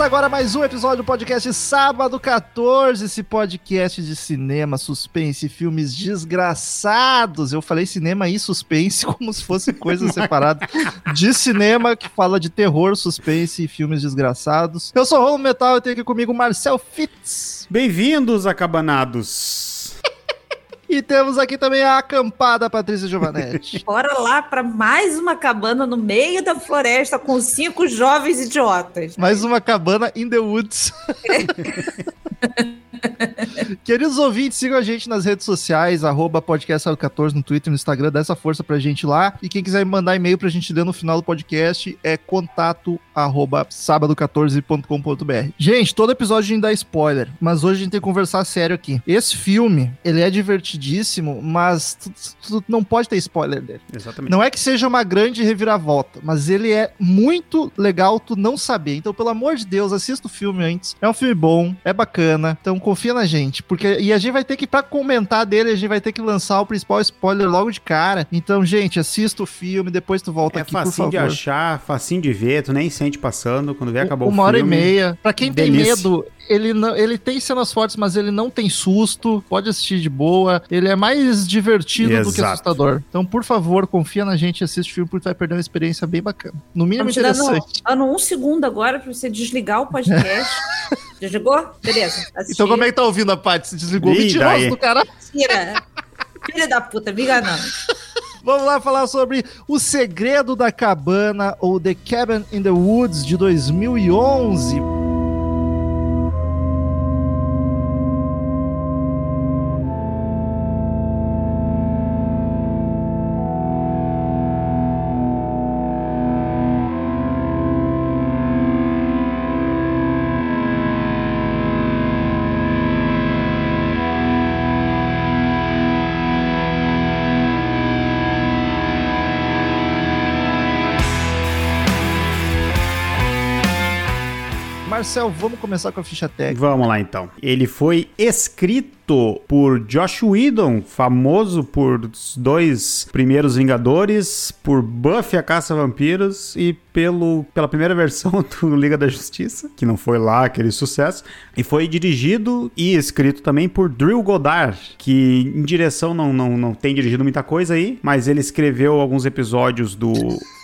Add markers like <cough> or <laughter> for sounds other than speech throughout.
Começa agora mais um episódio do podcast Sábado 14, esse podcast de cinema, suspense, filmes desgraçados. Eu falei cinema e suspense <laughs> como se fossem coisas separadas de cinema que fala de terror, suspense e filmes desgraçados. Eu sou o Romulo Metal e tenho aqui comigo o Marcel Fitz. Bem-vindos, acabanados. E temos aqui também a acampada Patrícia Giovanetti. <laughs> Bora lá para mais uma cabana no meio da floresta com cinco jovens idiotas. mais uma cabana in the woods. <laughs> <laughs> Queridos ouvintes, sigam a gente nas redes sociais, arroba podcast14 no Twitter, no Instagram, dá essa força pra gente lá. E quem quiser mandar e-mail pra gente ler no final do podcast é contato arroba sábado14.com.br. Gente, todo episódio a gente dá spoiler, mas hoje a gente tem que conversar sério aqui. Esse filme, ele é divertidíssimo, mas tu, tu não pode ter spoiler dele. Exatamente. Não é que seja uma grande reviravolta, mas ele é muito legal tu não saber. Então, pelo amor de Deus, assista o filme antes. É um filme bom, é bacana. Então, confia na gente, porque e a gente vai ter que para comentar dele, a gente vai ter que lançar o principal spoiler logo de cara. Então, gente, assista o filme, depois tu volta É aqui, por facinho favor. de achar, facinho de ver, tu nem sente passando, quando vê acabou uma o hora filme. e meia. Pra quem delícia. tem medo, ele, não, ele tem cenas fortes, mas ele não tem susto. Pode assistir de boa. Ele é mais divertido do que Exato. assustador. Então, por favor, confia na gente e assiste o filme, porque tu vai perder uma experiência bem bacana. No mínimo dando, interessante. dando um segundo agora para você desligar o podcast. <laughs> Desligou? Beleza. Assisti. Então, como é que tá ouvindo a parte? Se desligou o Ih, mentiroso daí. do cara. Tira. Filha da puta, me enganando. <laughs> Vamos lá falar sobre O Segredo da Cabana, ou The Cabin in the Woods, de 2011. Marcel, vamos começar com a ficha técnica. Vamos lá então. Ele foi escrito por Josh Whedon, famoso por dois primeiros Vingadores, por Buffy a Caça a Vampiros e pelo, pela primeira versão <laughs> do Liga da Justiça, que não foi lá aquele sucesso. E foi dirigido e escrito também por Drew Goddard, que em direção não, não, não tem dirigido muita coisa aí, mas ele escreveu alguns episódios do,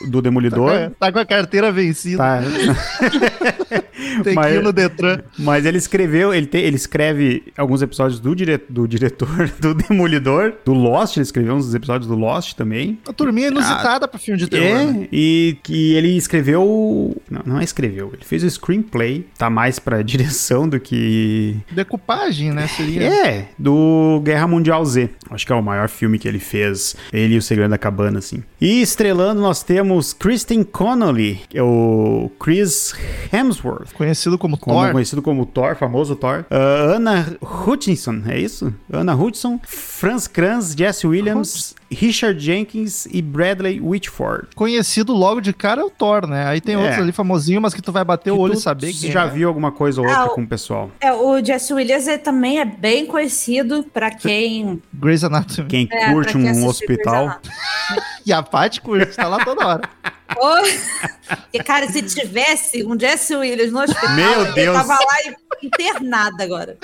do Demolidor. É, tá com a carteira vencida. Tá. <laughs> <laughs> Tem mas- que ir no Detran. Mas ele escreveu, ele, te- ele escreve alguns episódios do, dire, do diretor <laughs> do Demolidor, do Lost, ele escreveu uns episódios do Lost também. A turminha inusitada pra filme de terror. né? É, e que ele escreveu. Não, não é escreveu, ele fez o screenplay, tá mais pra direção do que. Decupagem, né? Seria. É, do Guerra Mundial Z. Acho que é o maior filme que ele fez. Ele e o Segredo da Cabana, assim. E estrelando, nós temos Kristen Connolly, que é o Chris Hemsworth. Conhecido como, Como Thor. conhecido como Thor, famoso Thor. Ah, Anna Hutchinson, é isso? Anna Hutchinson, Franz Kranz, Jesse Williams, Richard Jenkins e Bradley Whitford. Conhecido logo de cara é o Thor, né? Aí tem É. outros ali famosinho, mas que tu vai bater o olho e saber que já é. viu alguma coisa ou outra Ah, com o pessoal. É, o Jesse Williams também é bem conhecido para quem. Grey's Anatomy. Quem É, curte quem um hospital. <laughs> E a Paty curte, tá lá toda hora. <laughs> Porque, cara, se tivesse um Jesse Williams no hospital, Meu ele Deus. tava lá internado agora.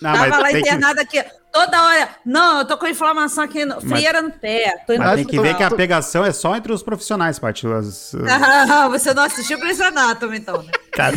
Não, tava lá tem que- internado aqui. Toda hora. Não, eu tô com inflamação aqui, no, frieira no pé. Tô Mas tem que ver que a pegação é só entre os profissionais, Paty. As- Ah, você não assistiu Grey's Anatomy, então, né? <laughs> Car-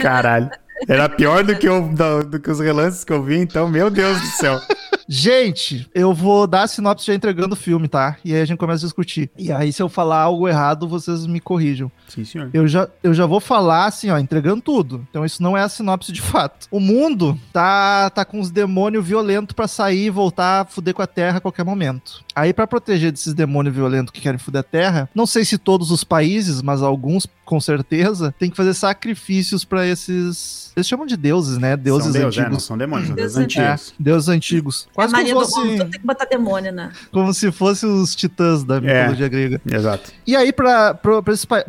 Caralho. Era pior do que, o, do, do que os relances que eu vi, então, meu Deus do céu. Gente, eu vou dar a sinopse já entregando o filme, tá? E aí a gente começa a discutir. E aí, se eu falar algo errado, vocês me corrijam. Sim, senhor. Eu já, eu já vou falar assim, ó, entregando tudo. Então isso não é a sinopse de fato. O mundo tá, tá com os demônios violentos pra sair e voltar a fuder com a Terra a qualquer momento. Aí, pra proteger desses demônios violentos que querem fuder a Terra, não sei se todos os países, mas alguns com certeza, tem que fazer sacrifícios pra esses. Eles chamam de deuses, né? Deuses são deus, é, não antigos. são demônios, são Deus deuses É, antigos. deuses antigos. A Quase como Maria se, do fosse, tem que botar demônio, né? como se fosse os titãs da mitologia grega. Exato. E aí, para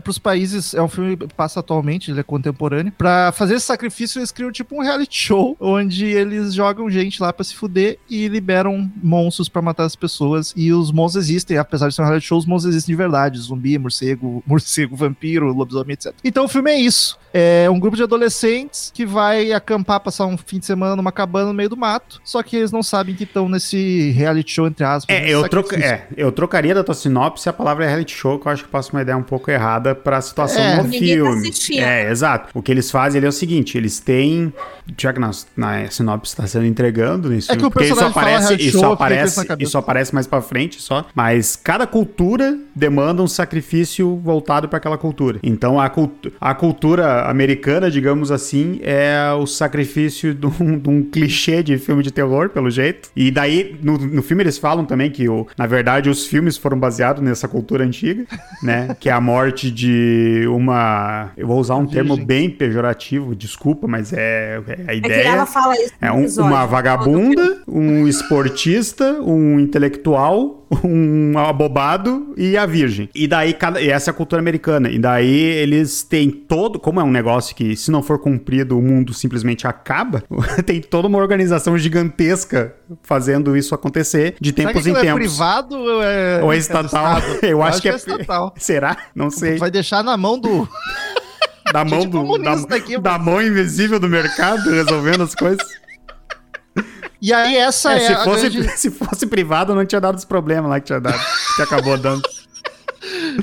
os países, é um filme que passa atualmente, ele é contemporâneo. Pra fazer esse sacrifício, eles criam tipo um reality show, onde eles jogam gente lá pra se fuder e liberam monstros pra matar as pessoas. E os monstros existem, apesar de ser um reality show, os monstros existem de verdade: zumbi, morcego, <laughs> morcego, vampiro, lobisomem, etc. Então o filme é isso. É um grupo de adolescentes que vai acampar, passar um fim de semana numa cabana no meio do mato. Só que eles não sabem que estão nesse reality show, entre aspas. É, nesse eu, troca, é, eu trocaria da tua sinopse a palavra reality show, que eu acho que passa uma ideia um pouco errada pra situação É. tá filme. assistindo. é, exato. O que eles fazem ali é o seguinte: eles têm. Já que na, na sinopse está sendo entregando isso, É que o porque isso personagem fala aparece, reality isso show, aparece, isso aparece mais pra frente só. Mas cada cultura demanda um sacrifício voltado pra aquela cultura. Então a, cultu a cultura americana, digamos assim, é o sacrifício de um, de um clichê de filme de terror, pelo jeito. E daí, no, no filme eles falam também que, o, na verdade, os filmes foram baseados nessa cultura antiga, <laughs> né? Que é a morte de uma. Eu vou usar um termo Virgem. bem pejorativo, desculpa, mas é, é a É que ideia. ela fala isso É um- uma vagabunda, um esportista, um intelectual, um abobado e a virgem. E daí, cada, e essa é a cultura americana. E daí eles têm todo. Como é um negócio que, se não for cumprido, o mundo simplesmente acaba, <laughs> tem toda uma organização gigantesca fazendo isso acontecer de tempos em é tempos. privado ou é, Ou é do estatal? Estado? <laughs> Eu acho que é. estatal. <laughs> Será? Não sei. Vai deixar na mão do. Da mão, do, da, aqui, da mão invisível do mercado resolvendo as coisas. E aí, essa É, é, se, a fosse, grande... <laughs> se fosse privado, não tinha dado os problemas lá que tinha dado. Que acabou dando. <laughs>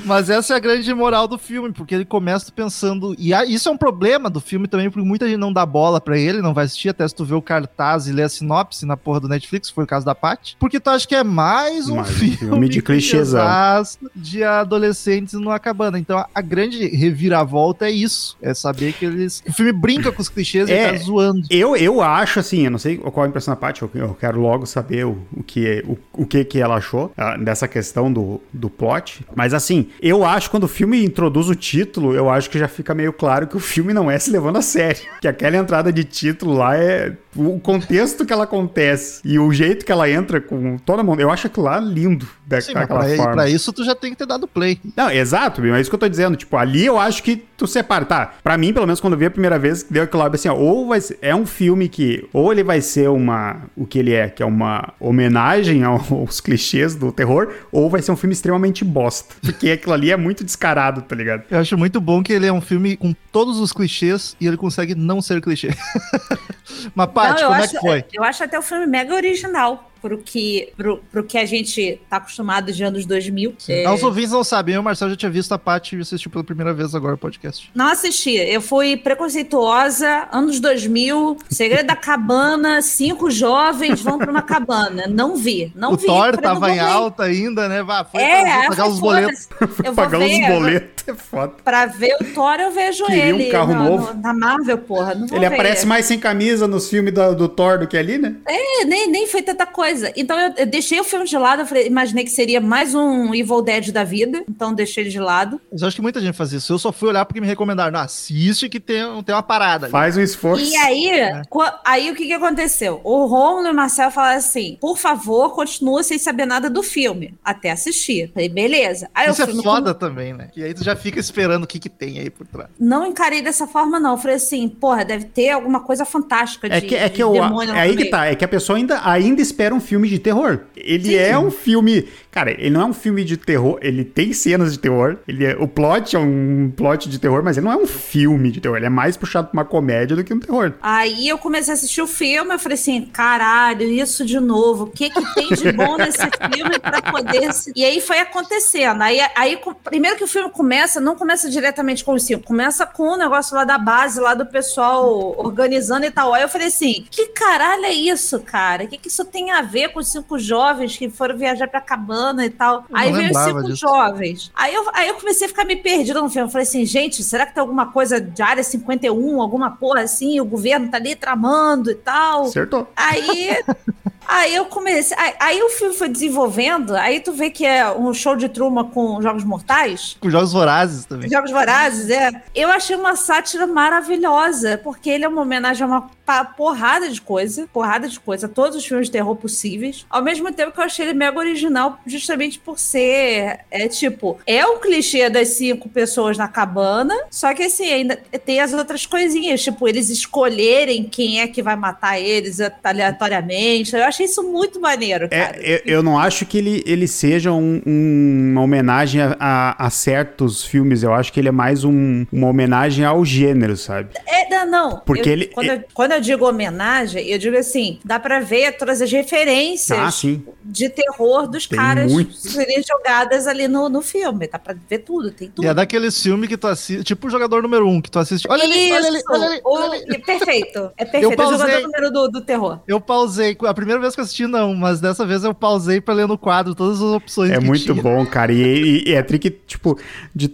Mas essa é a grande moral do filme, porque ele começa pensando. E isso é um problema do filme também, porque muita gente não dá bola pra ele, não vai assistir, até se tu vê o cartaz e ler a sinopse na porra do Netflix, foi o caso da Paty. Porque tu acha que é mais um Mais filme, filme de clichêzão. clichêzaço de adolescentes numa cabana. Então a, grande reviravolta é isso. É saber que eles. O filme brinca com os clichês e É. tá zoando. Eu, eu acho assim, eu não sei qual a impressão da Paty, eu, eu quero logo saber o, o, que, o, o que que ela achou ah, dessa questão do, do plot. Mas assim, eu acho quando o filme introduz o título, eu acho que já fica meio claro que o filme não é se levando a sério. <laughs> Que aquela entrada de título lá é o contexto que ela acontece e o jeito que ela entra com toda a mão. Eu acho aquilo lá lindo da, Sim, mas daquela pra, forma. pra isso tu já tem que ter dado play. Não, exato, Bim, é isso que eu tô dizendo. Tipo, ali eu acho que tu separa. Tá, pra mim, pelo menos quando eu vi a primeira vez, deu aquilo lá, assim, ó, ou vai ser, é um filme que, ou ele vai ser uma, o que ele é, que é uma homenagem ao- <laughs> aos clichês do terror, ou vai ser um filme extremamente bosta. Porque aquilo ali é muito descarado, tá ligado? Eu acho muito bom que ele é um filme com todos os clichês e ele consegue não ser clichê. <laughs> Mas, Paty, como é acho- que foi? Eu acho até o filme mega original pro que, pro, pro que a gente tá acostumado de anos 2000. É, Os ouvintes não sabem, eu o Marcelo já tinha visto a Paty e assistiu pela primeira vez agora o podcast. Não assisti. Eu fui preconceituosa, anos 2000, Segredo da Cabana, cinco jovens vão pra uma cabana. Não vi, não o vi. Thor Falei, não tava em alta ainda, né? Vá, foi É, pagar os boletos. "Foda-se, Eu <laughs> Pagar os boletos é foda. Pra ver o Thor, eu vejo Queria um ele. carro no- novo. no- na Marvel, porra. Não Ele ver. aparece mais sem camisa nos filmes do, do Thor do que ali, né? É, nem, nem foi tanta coisa. Então eu, eu deixei o filme de lado, eu falei- imaginei que seria mais um Evil Dead da vida, então deixei ele de lado. Mas eu acho que muita gente faz isso. Eu só fui olhar porque me recomendaram. Não, assiste que tem, tem uma parada. ali. Faz um esforço. E aí, co- aí o que, que aconteceu? O Romulo e o Marcel falaram assim: por favor, continua sem saber nada do filme, até assistir. Falei, beleza. Aí Isso é foda também, né? Que aí tu já fica esperando o que que tem aí por trás. não encarei dessa forma, não. Eu falei assim, porra, deve ter alguma coisa fantástica de, É que, é de que eu, demônio é aí no que meio. tá, é que a pessoa ainda, ainda espera um filme de terror. Ele Sim, é um filme Cara, ele não é um filme de terror, ele tem cenas de terror. Ele é, o plot é um plot de terror, mas ele não é um filme de terror. Ele é mais puxado pra uma comédia do que um terror. Aí eu comecei a assistir o filme, eu falei assim, caralho, isso de novo. O que que tem de bom nesse filme pra poder... se-" E aí foi acontecendo. Aí, aí primeiro que o filme começa, não começa diretamente com os cinco, começa com o negócio lá da base, lá do pessoal organizando e tal. Aí eu falei assim, que caralho é isso, cara? O que que isso tem a ver com os cinco jovens que foram viajar pra cabana e tal? Eu aí veio cinco disso. jovens. Aí eu, aí eu comecei a ficar me perdida no filme. Eu falei assim, gente, será que tem alguma coisa de área 51, alguma porra assim? O governo tá ali tramando e tal. Acertou. Aí, <laughs> aí eu comecei. Aí, aí o filme foi desenvolvendo. Aí tu vê que é um show de Truman com Jogos Mortais. Com jogos vorazes também. Jogos Vorazes, é. Eu achei uma sátira maravilhosa, porque ele é uma homenagem a uma porrada de coisa, porrada de coisa, todos os filmes de terror possíveis. Ao mesmo tempo que eu achei ele mega original, justamente por ser, é tipo, é o clichê das cinco pessoas na cabana, só que assim, ainda tem as outras coisinhas, tipo, eles escolherem quem é que vai matar eles aleatoriamente. Eu achei isso muito maneiro, cara. É, eu, eu não acho que ele, ele seja um- um- uma homenagem a, a- a certos filmes. Eu acho que ele é mais um- uma homenagem ao gênero, sabe? É, não, não. Porque Eu- ele- Quando, eu, quando eu digo homenagem, eu digo assim: dá pra ver todas as referências Ah, sim. de terror dos Tem caras muito. serem jogadas ali no, no filme. Dá pra ver tudo, tem tudo. E é daqueles filmes que tu assiste, tipo o jogador número um, que tu assiste. Olha ali, olha ali, Isso, olha ali, o- olha ali. Perfeito. <laughs> É perfeito. É o pausei. jogador número do, do terror. Eu pausei. A primeira vez que eu assisti, não, mas dessa vez eu pausei pra ler no quadro todas as opções É que muito tinha. bom, cara. E, e- e é trick, tipo, de.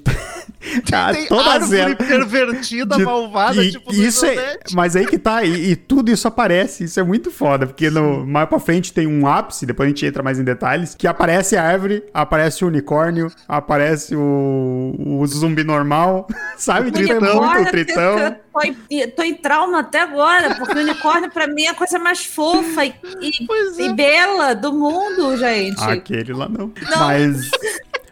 Ah, Tem <laughs> todas árvore elas. pervertida, de- malvada, e- tipo, isso é, mas aí que tá, e, e tudo isso aparece, isso é muito foda, porque no, mais pra frente tem um ápice, depois a gente entra mais em detalhes, que aparece a árvore, aparece o unicórnio, aparece o, o zumbi normal, <laughs> sabe? Tritão, o tritão. Tô em, <laughs> tô em trauma até agora, porque o unicórnio, pra mim, é a coisa mais fofa e, e- é. e bela do mundo, gente. Aquele lá não. Mas.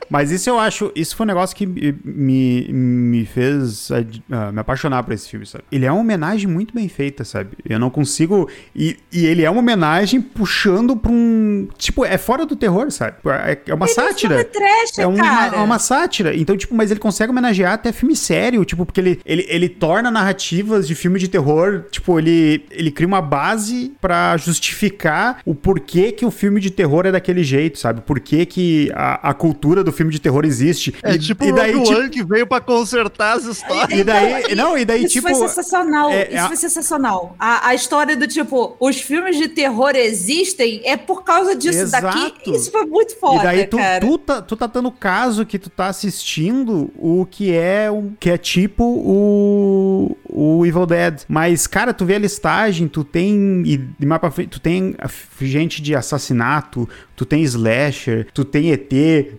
Mas isso eu acho, isso foi um negócio que me, me, fez ah, me apaixonar por esse filme, sabe? Ele é uma homenagem muito bem feita, sabe? Eu não consigo. E, e ele é uma homenagem puxando pra um. Tipo, é fora do terror, sabe? É, é uma Ele é um sátira. filme trash, É uma, cara. é uma sátira. Então, tipo, mas ele consegue homenagear até filme sério, tipo, porque ele, ele, ele torna narrativas de filme de terror, tipo, ele, ele cria uma base pra justificar o porquê que o filme de terror é daquele jeito, sabe? Por que que a, a cultura do filme de terror existe. É e, tipo e o daí, Rogue tipo, que veio pra consertar as histórias. e daí, não, e daí, Isso tipo... foi sensacional. é- isso é a- foi sensacional. A, a história do tipo, os filmes de terror existem é por causa disso Exato. daqui. Isso foi muito foda, E daí tu, cara. tu, tá, tu tá dando caso que tu tá assistindo o que é um, que é tipo o, o Evil Dead. Mas, cara, tu vê a listagem, tu tem. E de frente, tu tem gente de assassinato, tu tem slasher, tu tem ET,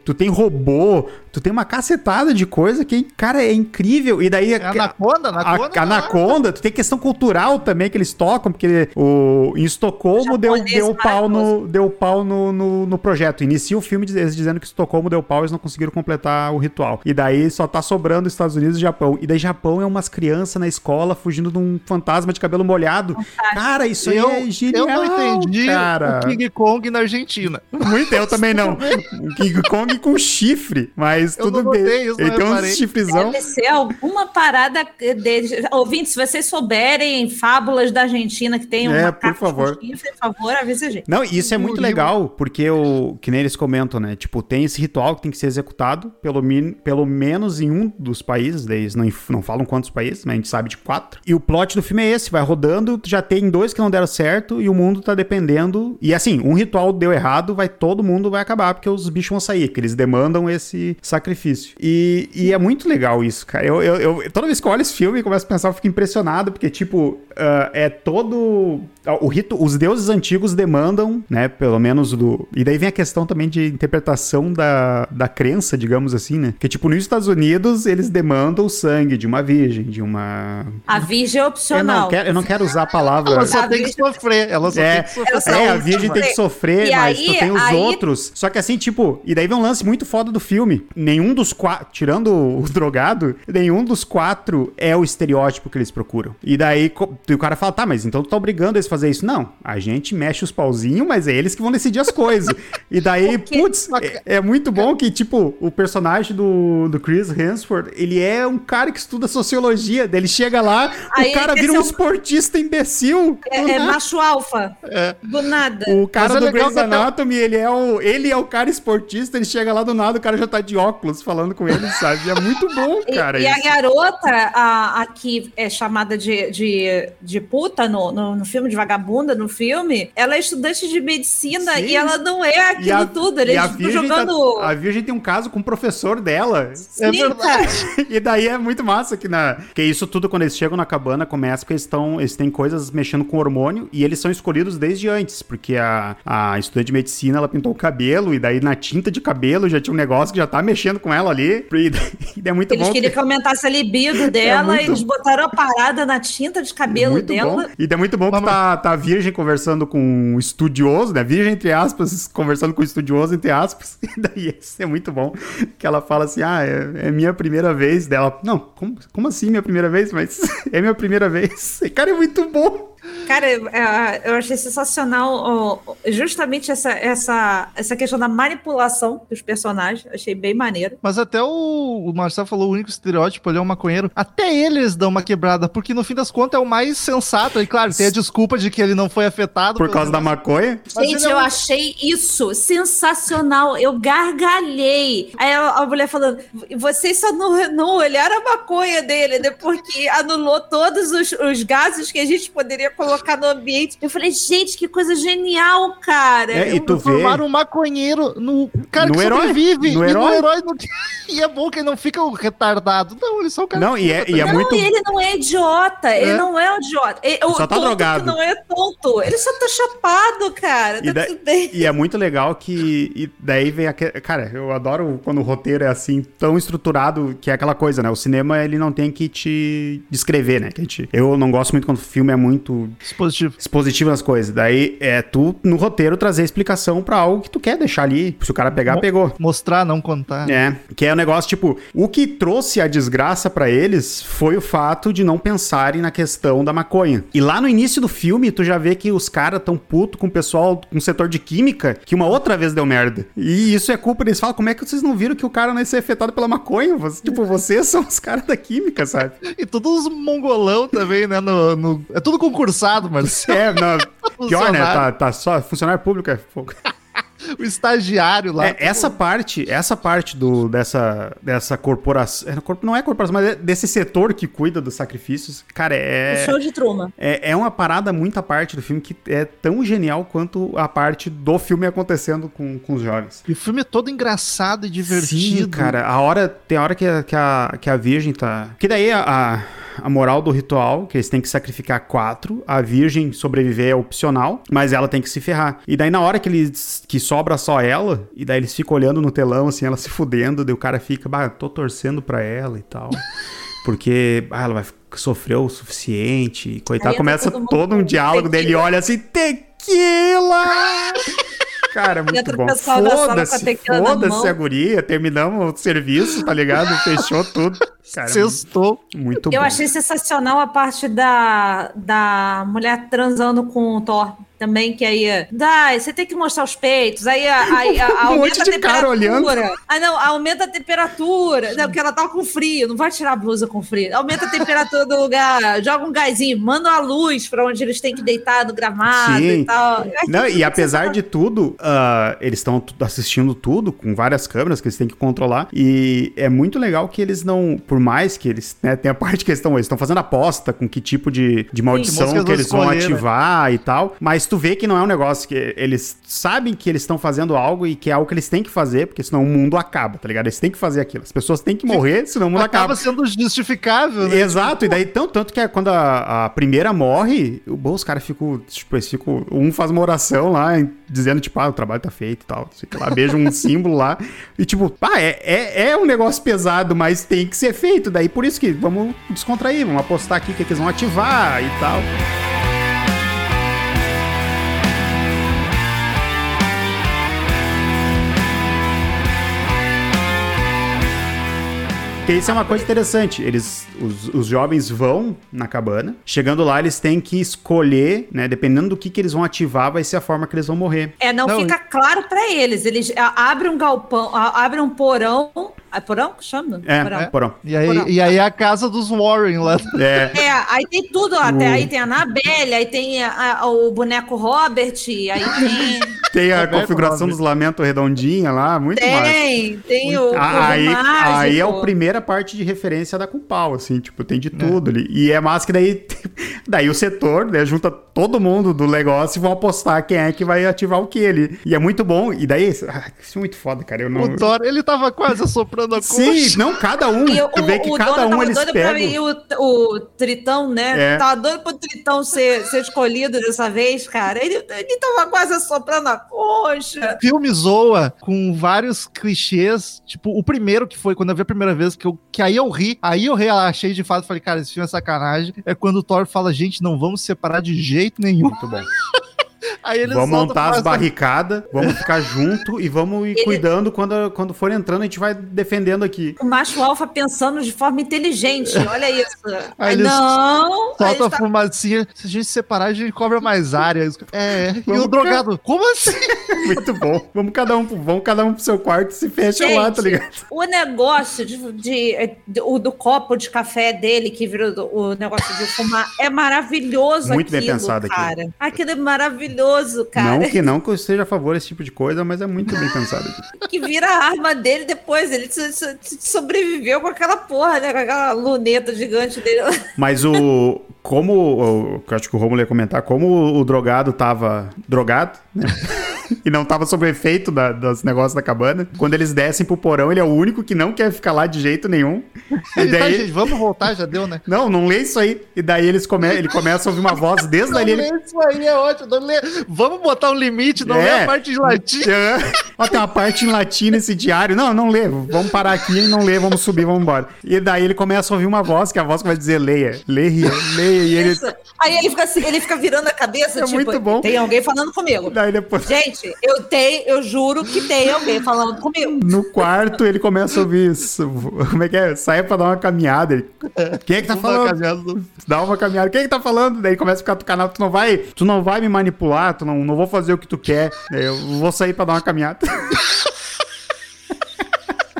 tu tem robô, tu tem uma cacetada de coisa que, cara, é incrível. E daí. É Anaconda, Anaconda. A, Anaconda, tu tem questão cultural também que eles tocam, porque o, em Estocolmo deu, deu pau, no, deu pau no, no, no projeto. Inicia o filme diz- eles dizendo que Estocolmo deu pau e eles não conseguiram completar o ritual. E daí só tá sobrando Estados Unidos e Japão. E daí Japão é umas crianças na escola fugindo de um fantasma de cabelo molhado. Cara, isso aí Eu, é genial, eu não entendi cara. o King Kong na Argentina. Muito, eu também não. O <laughs> King Kong com chifre, mas Eu tudo bem. isso, Ele tem reparei. uns chifrezão. Deve ser alguma parada deles. Ouvintes, se vocês souberem fábulas da Argentina que tem um É, macaco por favor. chifre, por favor, avisa a gente. Não, e isso é muito legal, porque o que nem eles comentam, né? Tipo, tem esse ritual que tem que ser executado pelo, min, pelo menos em um dos países, eles não, não falam quantos países, mas a gente sabe de quatro. E o plot do filme é esse, vai rodando, já tem dois que não deram certo e o mundo tá dependendo. E assim, um ritual deu errado, vai todo mundo vai acabar, porque os bichos vão sair, que eles demandam esse sacrifício. E, e é muito legal isso, cara. Eu, eu, eu- toda vez que eu olho esse filme e começo a pensar, eu fico impressionado, porque, tipo, ah, é todo. O rito, os deuses antigos demandam, né? Pelo menos do. E daí vem a questão também de interpretação da, da crença, digamos assim, né? Que, tipo, nos Estados Unidos, eles demandam o sangue de uma virgem, de uma. A virgem é Eu opcional. não quero, eu não quero usar a palavra. Ela só A tem que sofrer. Ela só É, tem que sofrer. É, a virgem tem que sofrer, E mas aí- tu tem os aí- outros. Só que assim, tipo, e daí vem um lance muito foda do filme. Nenhum dos quatro, tirando o drogado, nenhum dos quatro é o estereótipo que eles procuram. E daí o cara fala, tá, mas então tu tá obrigando eles a fazer isso. Não, a gente mexe os pauzinhos, mas é eles que vão decidir as coisas. E daí, <laughs> putz, é, é muito bom que, tipo, o personagem do, do Chris Hemsworth, ele é um cara que estuda sociologia, daí ele chega lá, Aí o cara vira é um esportista imbecil. É, é macho alfa. É. Do nada. O cara Mas é do Grey's Anatomy, ele é, o, ele é o cara esportista, ele chega lá do nada, o cara já tá de óculos falando com ele, sabe? E é muito bom, <laughs> E, cara. e a isso. garota, a, a que é chamada de, de, de puta no, no, no filme, de vagabunda no filme, ela é estudante de medicina Sim. e ela não é aquilo E a, tudo. e Eles a ficam Virgem jogando. tá- a Virgem tem um caso com o professor dela. É Sim, verdade. cara. <laughs> E daí é muito massa que na. Que isso tudo, quando eles chegam na cabana, começa porque eles estão. Eles têm coisas mexendo com hormônio e eles são escolhidos desde antes. Porque a, a estudante de medicina ela pintou o cabelo, e daí na tinta de cabelo já tinha um negócio que já tá mexendo com ela ali. E, <laughs> é muito Eles bom. queriam que aumentasse a libido <laughs> dela, muito- eles botaram a parada na tinta de cabelo muito dela. Bom. E é muito bom que tá, tá a virgem conversando com um estudioso, né? Virgem, entre aspas, conversando com um estudioso, entre aspas. <laughs> E daí isso é muito bom. Que ela fala assim: ah, é, é minha primeira vez dela. Não, como, como assim minha primeira vez? Mas é minha primeira vez. Cara, é muito bom. Cara, é, eu achei sensacional justamente essa, essa, essa questão da manipulação dos personagens. Achei bem maneiro. Mas até o, o Marcelo falou o único estereótipo ali é o maconheiro. Até eles dão uma quebrada, porque no fim das contas é o mais sensato. E claro, tem a desculpa de que ele não foi afetado. Por causa da maconha. Mas Gente, ele é eu um- achei isso sensacional. Eu gargalhei. Aí a, a mulher falando: vocês só não, não olharam a maconha dele, né? Porque anulou todos os, os gases que a gente poderia colocar no ambiente. Eu falei, gente, que coisa genial, cara. É, e tu vê. Transformaram um maconheiro no cara No que herói. sobrevive. No e herói. no herói não... <laughs> E é bom que ele não fica um retardado. Não, ele só é um cara. Não, e é, e é não, muito. e ele não é idiota. Ele É. não é um idiota. Ele, o só tá tonto drogado. não é tonto. Ele só tá chapado, cara. E Tá da- bem. E é muito legal que. E daí vem aquele. Cara, eu adoro quando o roteiro é assim, tão estruturado, que é aquela coisa, né? O cinema, ele não tem que te descrever, né? Que a gente, eu não gosto muito quando o filme é muito Dispositivo. expositivo nas coisas. Daí é tu, no roteiro, trazer explicação pra algo que tu quer deixar ali. Se o cara pegar, Mo- pegou. Mostrar, não contar. É, que é um negócio tipo, o que trouxe a desgraça pra eles foi o fato de não pensarem na questão da maconha. E lá no início do filme, tu já vê que os caras tão puto com o pessoal com o setor de química, que uma outra vez deu merda. E isso é culpa deles. Falam, como é que vocês não viram que o cara não ia ser afetado pela maconha? Tipo, vocês são os caras da química, sabe? <laughs> E todos os mongolão também, né? No, no- É tudo concursado, Marcelo. É, não, <laughs> pior, né? Funcionário. Tá, tá só funcionário público é fogo. <laughs> O estagiário lá. É, essa parte, essa parte do, dessa, dessa corporação. é, Não é corporação, mas é desse setor que cuida dos sacrifícios. Cara, é. O show de Truman. É, é uma parada, muita parte do filme que é tão genial quanto a parte do filme acontecendo com, com os jovens. E o filme é todo engraçado e divertido. Sim, cara. A hora, tem a hora que a, que a, que a virgem tá... Que daí a, a, a moral do ritual, que eles têm que sacrificar quatro, a virgem sobreviver é opcional, mas ela tem que se ferrar. E daí na hora que eles... que sobra só ela, e daí eles ficam olhando no telão, assim, ela se fudendo, daí o cara fica, bah, tô torcendo pra ela e tal. <laughs> Porque ah, ela vai sofrer o suficiente. Coitado, começa todo todo um diálogo dele, olha assim, tequila! <laughs> Cara, muito bom. Foda-se, foda-se a guria, terminamos o serviço, tá ligado? <laughs> Fechou tudo. Cara, Sextou. muito Eu bom. achei sensacional a parte da, da mulher transando com o Thor. Também, que aí, dai, você tem que mostrar os peitos, aí, a- aí <laughs> a- Um aumenta a temperatura. Ah, não, aumenta a temperatura. Não, porque ela tava com frio, não vai tirar a blusa com frio. Aumenta a temperatura do lugar, joga um gásinho, manda uma luz pra onde eles têm que deitar no gramado Sim. e tal. Achei Não, e apesar de tudo, ah, eles estão assistindo tudo com várias câmeras que eles têm que controlar. E é muito legal que eles não, por mais que eles, né, tem a <laughs> parte que eles estão, eles estão fazendo aposta com que tipo de, de maldição músicas que eles vão né? ativar e tal. Mas tu vê que não é um negócio que eles sabem que eles estão fazendo algo e que é algo que eles têm que fazer, porque senão o mundo acaba, tá ligado? Eles têm que fazer aquilo. As pessoas têm que morrer, senão o mundo Acaba acaba. sendo justificável, né? Exato, e daí tanto, tanto que é quando a, a primeira morre, o- bom, os caras ficam, tipo, eles ficam, um faz uma oração lá, dizendo, tipo, ah, o trabalho tá feito e tal, sei lá, beija um <laughs> símbolo lá, e tipo, pá, é, é, é um negócio pesado, mas tem que ser feito, daí por isso que vamos descontrair, vamos apostar aqui o que, que eles vão ativar e tal. Porque isso é uma coisa interessante. Eles, os, os jovens vão na cabana. Chegando lá, eles têm que escolher, né? Dependendo do que, que eles vão ativar, vai ser a forma que eles vão morrer. É, não, Não, fica claro pra eles. Eles abrem um galpão, abrem um porão. É porão que chama? É, Porão. porão. E aí, Porão. e aí é a casa dos Warren lá. É. É, aí tem tudo lá. Até aí tem a Anabelle, aí tem a- a- o boneco Robert, aí tem. Tem a configuração dos lamentos redondinha lá, muito massa. Tem, tem o. Ah, Aí, o aí é a primeira parte de referência da Cupal, assim, tipo, tem de tudo ali. E é massa que daí, <laughs> daí o setor, né, junta todo mundo do negócio e vão apostar quem é que vai ativar o que ali. E é muito bom, e daí, ah, isso é muito foda, cara, eu não... O Thor, ele tava quase assoprando a Sim, coxa. não, cada um, E o, tu vê que o cada dono um tava eles doido pra ir pegam... o, o Tritão, né? É. Tava doido pro Tritão ser, ser escolhido dessa vez, cara. Ele, ele tava quase assoprando a coxa. O filme zoa com vários clichês. Tipo, o primeiro que foi quando eu vi a primeira vez, que, eu, que aí eu ri, aí eu relaxei de fato. Falei, cara, esse filme é sacanagem. É quando o Thor fala, gente, não vamos se separar de jeito nenhum. Muito bom. Aí ele Vamos montar a as barricadas, vamos ficar junto e vamos ir Ele- cuidando quando, quando for entrando, a gente vai defendendo aqui. O macho alfa pensando de forma inteligente. Olha isso. <laughs> Aí, ele não. Solta a tá- fumacinha. Se a gente se separar, a gente cobra mais área. É, <laughs> e Vamos o drogado, como assim? <laughs> Muito bom. Vamos cada um, pro- vamos cada um pro seu quarto e se fecha lá, tá Gente, ligado? O negócio de, de- de- o do copo de café dele, que virou o negócio de fumar, é maravilhoso Muito bem aquilo, pensado aquilo. cara. Aquilo é maravilhoso, cara. Não que não que eu esteja a favor desse tipo de coisa, mas é muito bem pensado. <laughs> Que vira a arma dele depois. Ele so- so- sobreviveu com aquela porra, né? Com aquela luneta gigante dele. Mas o. Como. eu acho que o Romulo ia comentar, como o drogado tava drogado, né? <laughs> e não tava sob efeito da- dos negócios da cabana. Quando eles descem pro porão, ele é o único que não quer ficar lá de jeito nenhum. <laughs> E tá, daí. gente, vamos voltar, já deu, né? Não, não lê isso aí. E daí eles come... ele começa a ouvir uma voz desde Não ali. lê Ele... isso aí, é ótimo. Não lê. Vamos botar um limite, não É. lê a parte de latim. <laughs> É. Ó, tem uma parte em latim nesse diário. Não, não lê. Vamos parar aqui e não lê, vamos subir, vamos embora. E daí ele começa a ouvir uma voz, que é a voz que vai dizer leia, leia, leia. E ele. Aí ele fica assim, ele fica virando a cabeça, É tipo, muito bom. tem alguém falando comigo. Daí depois. Gente, eu tenho, eu juro que tem alguém falando comigo. No quarto ele começa a ouvir isso. Como é que é? Sai pra dar uma caminhada. Ele, Quem é que tá falando? Dá uma caminhada. Quem é que tá falando? Daí começa a ficar do canal. Tu não vai, tu não vai me manipular, tu não, não vou fazer o que tu quer. Eu vou sair pra dar uma caminhada. <laughs>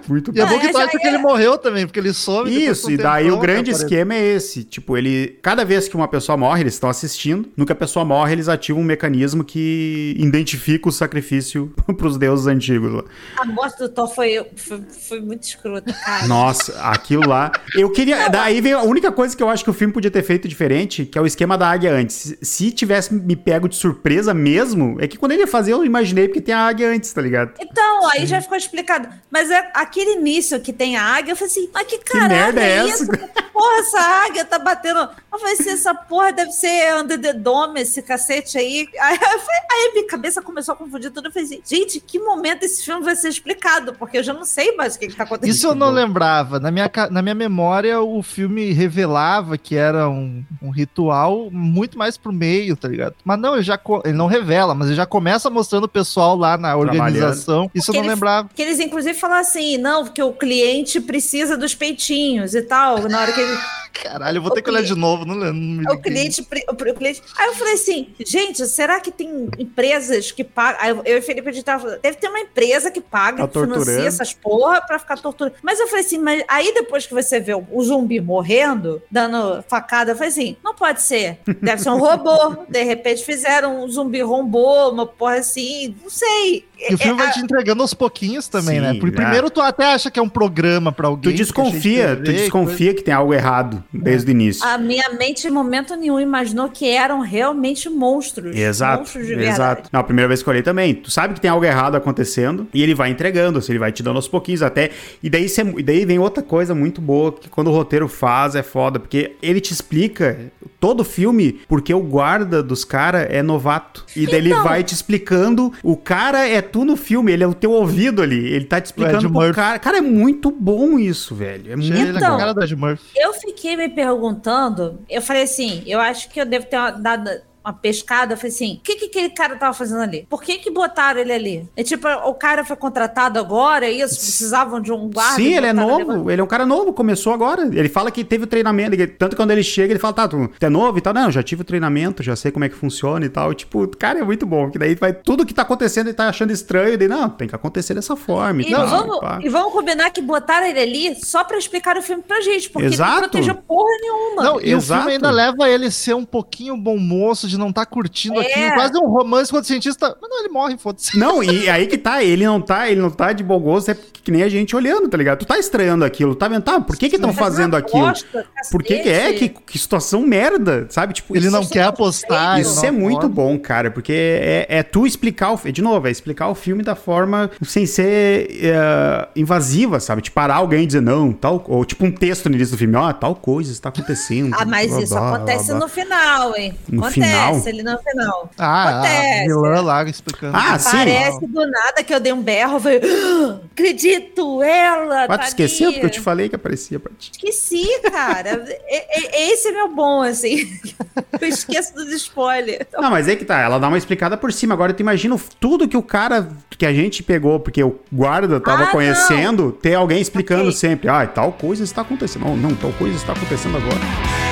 Muito E é bom. bom que já acha que é. ele morreu também, porque ele some. depois Isso, e daí o grande esquema é esse. Tipo, ele. Cada vez que uma pessoa morre, eles estão assistindo. No que a pessoa morre, eles ativam um mecanismo que identifica o sacrifício <laughs> pros deuses antigos lá. A morte do Thor foi, foi, foi muito escrota, cara. Nossa, aquilo lá. Eu queria. Daí vem a única coisa que eu acho que o filme podia ter feito diferente, que é o esquema da águia antes. Se- Se tivesse me pego de surpresa mesmo, é que quando ele ia fazer, eu imaginei porque tem a águia antes, tá ligado? Então, aí já ficou explicado. Mas é aquele início que tem a águia, eu falei assim, mas que caralho merda é é essa? isso? <laughs> Porra, essa águia tá batendo. Eu falei assim, essa porra deve ser Under the Dome, esse cacete aí. Aí, falei- aí a minha cabeça começou a confundir tudo. Eu falei assim, gente, que momento esse filme vai ser explicado? Porque eu já não sei mais o que, que tá acontecendo. Isso eu não lembrava. Na minha, na minha memória, o filme revelava que era um, um ritual muito mais pro meio, tá ligado? Mas não, ele já ele não revela, mas ele já começa mostrando o pessoal lá na organização. Isso eu não ele- lembrava. Que eles, inclusive, falam assim, não, porque o cliente precisa dos peitinhos e tal. Na hora que ele. Caralho, eu vou ter que olhar de novo. Não, lembro, não me O cliente, o o cliente. Aí eu falei assim, gente, será que tem empresas que pagam? Aí eu eu e o Felipe a gente tava falando, deve ter uma empresa que paga, Tá que financia essas porra pra ficar torturando. Mas eu falei assim, mas aí depois que você vê o, o zumbi morrendo, dando facada, eu falei assim, não pode ser. Deve ser um robô. <laughs> De repente fizeram um zumbi rombô, uma porra assim, não sei. E o filme É, vai a- te entregando aos pouquinhos também, Sim, né? Porque é. primeiro tu até acha que é um programa pra alguém. Tu que é desconfia, tu desconfia que tem algo errado desde o início. A minha mente, em momento nenhum, imaginou que eram realmente monstros. Exato, Monstros de verdade. exato. Não, a primeira vez que eu olhei também. Tu sabe que tem algo errado acontecendo e ele vai entregando, assim, ele vai te dando aos pouquinhos até. E daí, cê- e daí vem outra coisa muito boa que quando o roteiro faz é foda, porque ele te explica todo o filme porque o guarda dos caras é novato. E daí ele Então- vai te explicando. O cara é tu no filme, ele é o teu ouvido ali. Ele tá te explicando pro Murphy. cara. Cara, é muito bom isso, velho. É muito Então- Murphy. Eu fiquei me perguntando, eu falei assim, eu acho que eu devo ter dado uma pescada. Eu falei assim: o que, que aquele cara tava fazendo ali? Por que que botaram ele ali? É tipo, o cara foi contratado agora, é isso? Precisavam de um guarda. Sim, e ele é novo. Ele é um cara novo, começou agora. Ele fala que teve o treinamento. ele- Tanto que quando ele chega, ele fala, tá, tu, tu é novo e tal. Não, já tive o treinamento, já sei como é que funciona e tal. E, tipo, cara, é muito bom. Que daí vai tudo que tá acontecendo, ele tá achando estranho. E daí, não, tem que acontecer dessa forma e, E, tal. vamos, e e vamos combinar que botaram ele ali só pra explicar o filme pra gente, porque Exato. não protegeu porra nenhuma. Não, e o Exato. filme ainda leva ele a ser um pouquinho bom moço, de não estar curtindo É. aquilo, quase um romance quando o cientista. Mas não, ele morre, foda-se. Não, e aí que tá, ele não tá, ele não tá de bom gosto, é que nem a gente olhando, tá ligado? Tu tá estranhando aquilo, tá vendo? Tá, por que que estão fazendo aquilo? bosta, Por que que é? Que, que situação merda, sabe? Tipo, Ele não isso quer é apostar. isso é não muito aposta. bom, cara, porque é, é tu explicar o... De novo, é explicar o filme da forma sem ser é, invasiva, sabe? Tipo, parar alguém e dizer, não, tal... Ou tipo um texto no início do filme, ó, tal coisa está acontecendo. Ah, mas blá, isso blá, blá, acontece blá. no final, hein? No acontece final? Ali no final. Ah, a Acontece. vilã lá explicando. Ah, sim. Parece do nada que eu dei um berro, falei, "Ah, acredito, ela. Ah, tá tu esqueceu? ali." Porque eu te falei que aparecia pra ti. Esqueci, cara. <laughs> E- e- Esse é meu bom, assim. <laughs> Eu esqueço dos spoilers. Não, mas aí que tá, ela dá uma explicada por cima. Agora tu imagina tudo que o cara que a gente pegou, porque o guarda tava Ah, conhecendo, ter alguém explicando Ok. sempre. Ah, tal coisa está acontecendo. Não, não, tal coisa está acontecendo agora.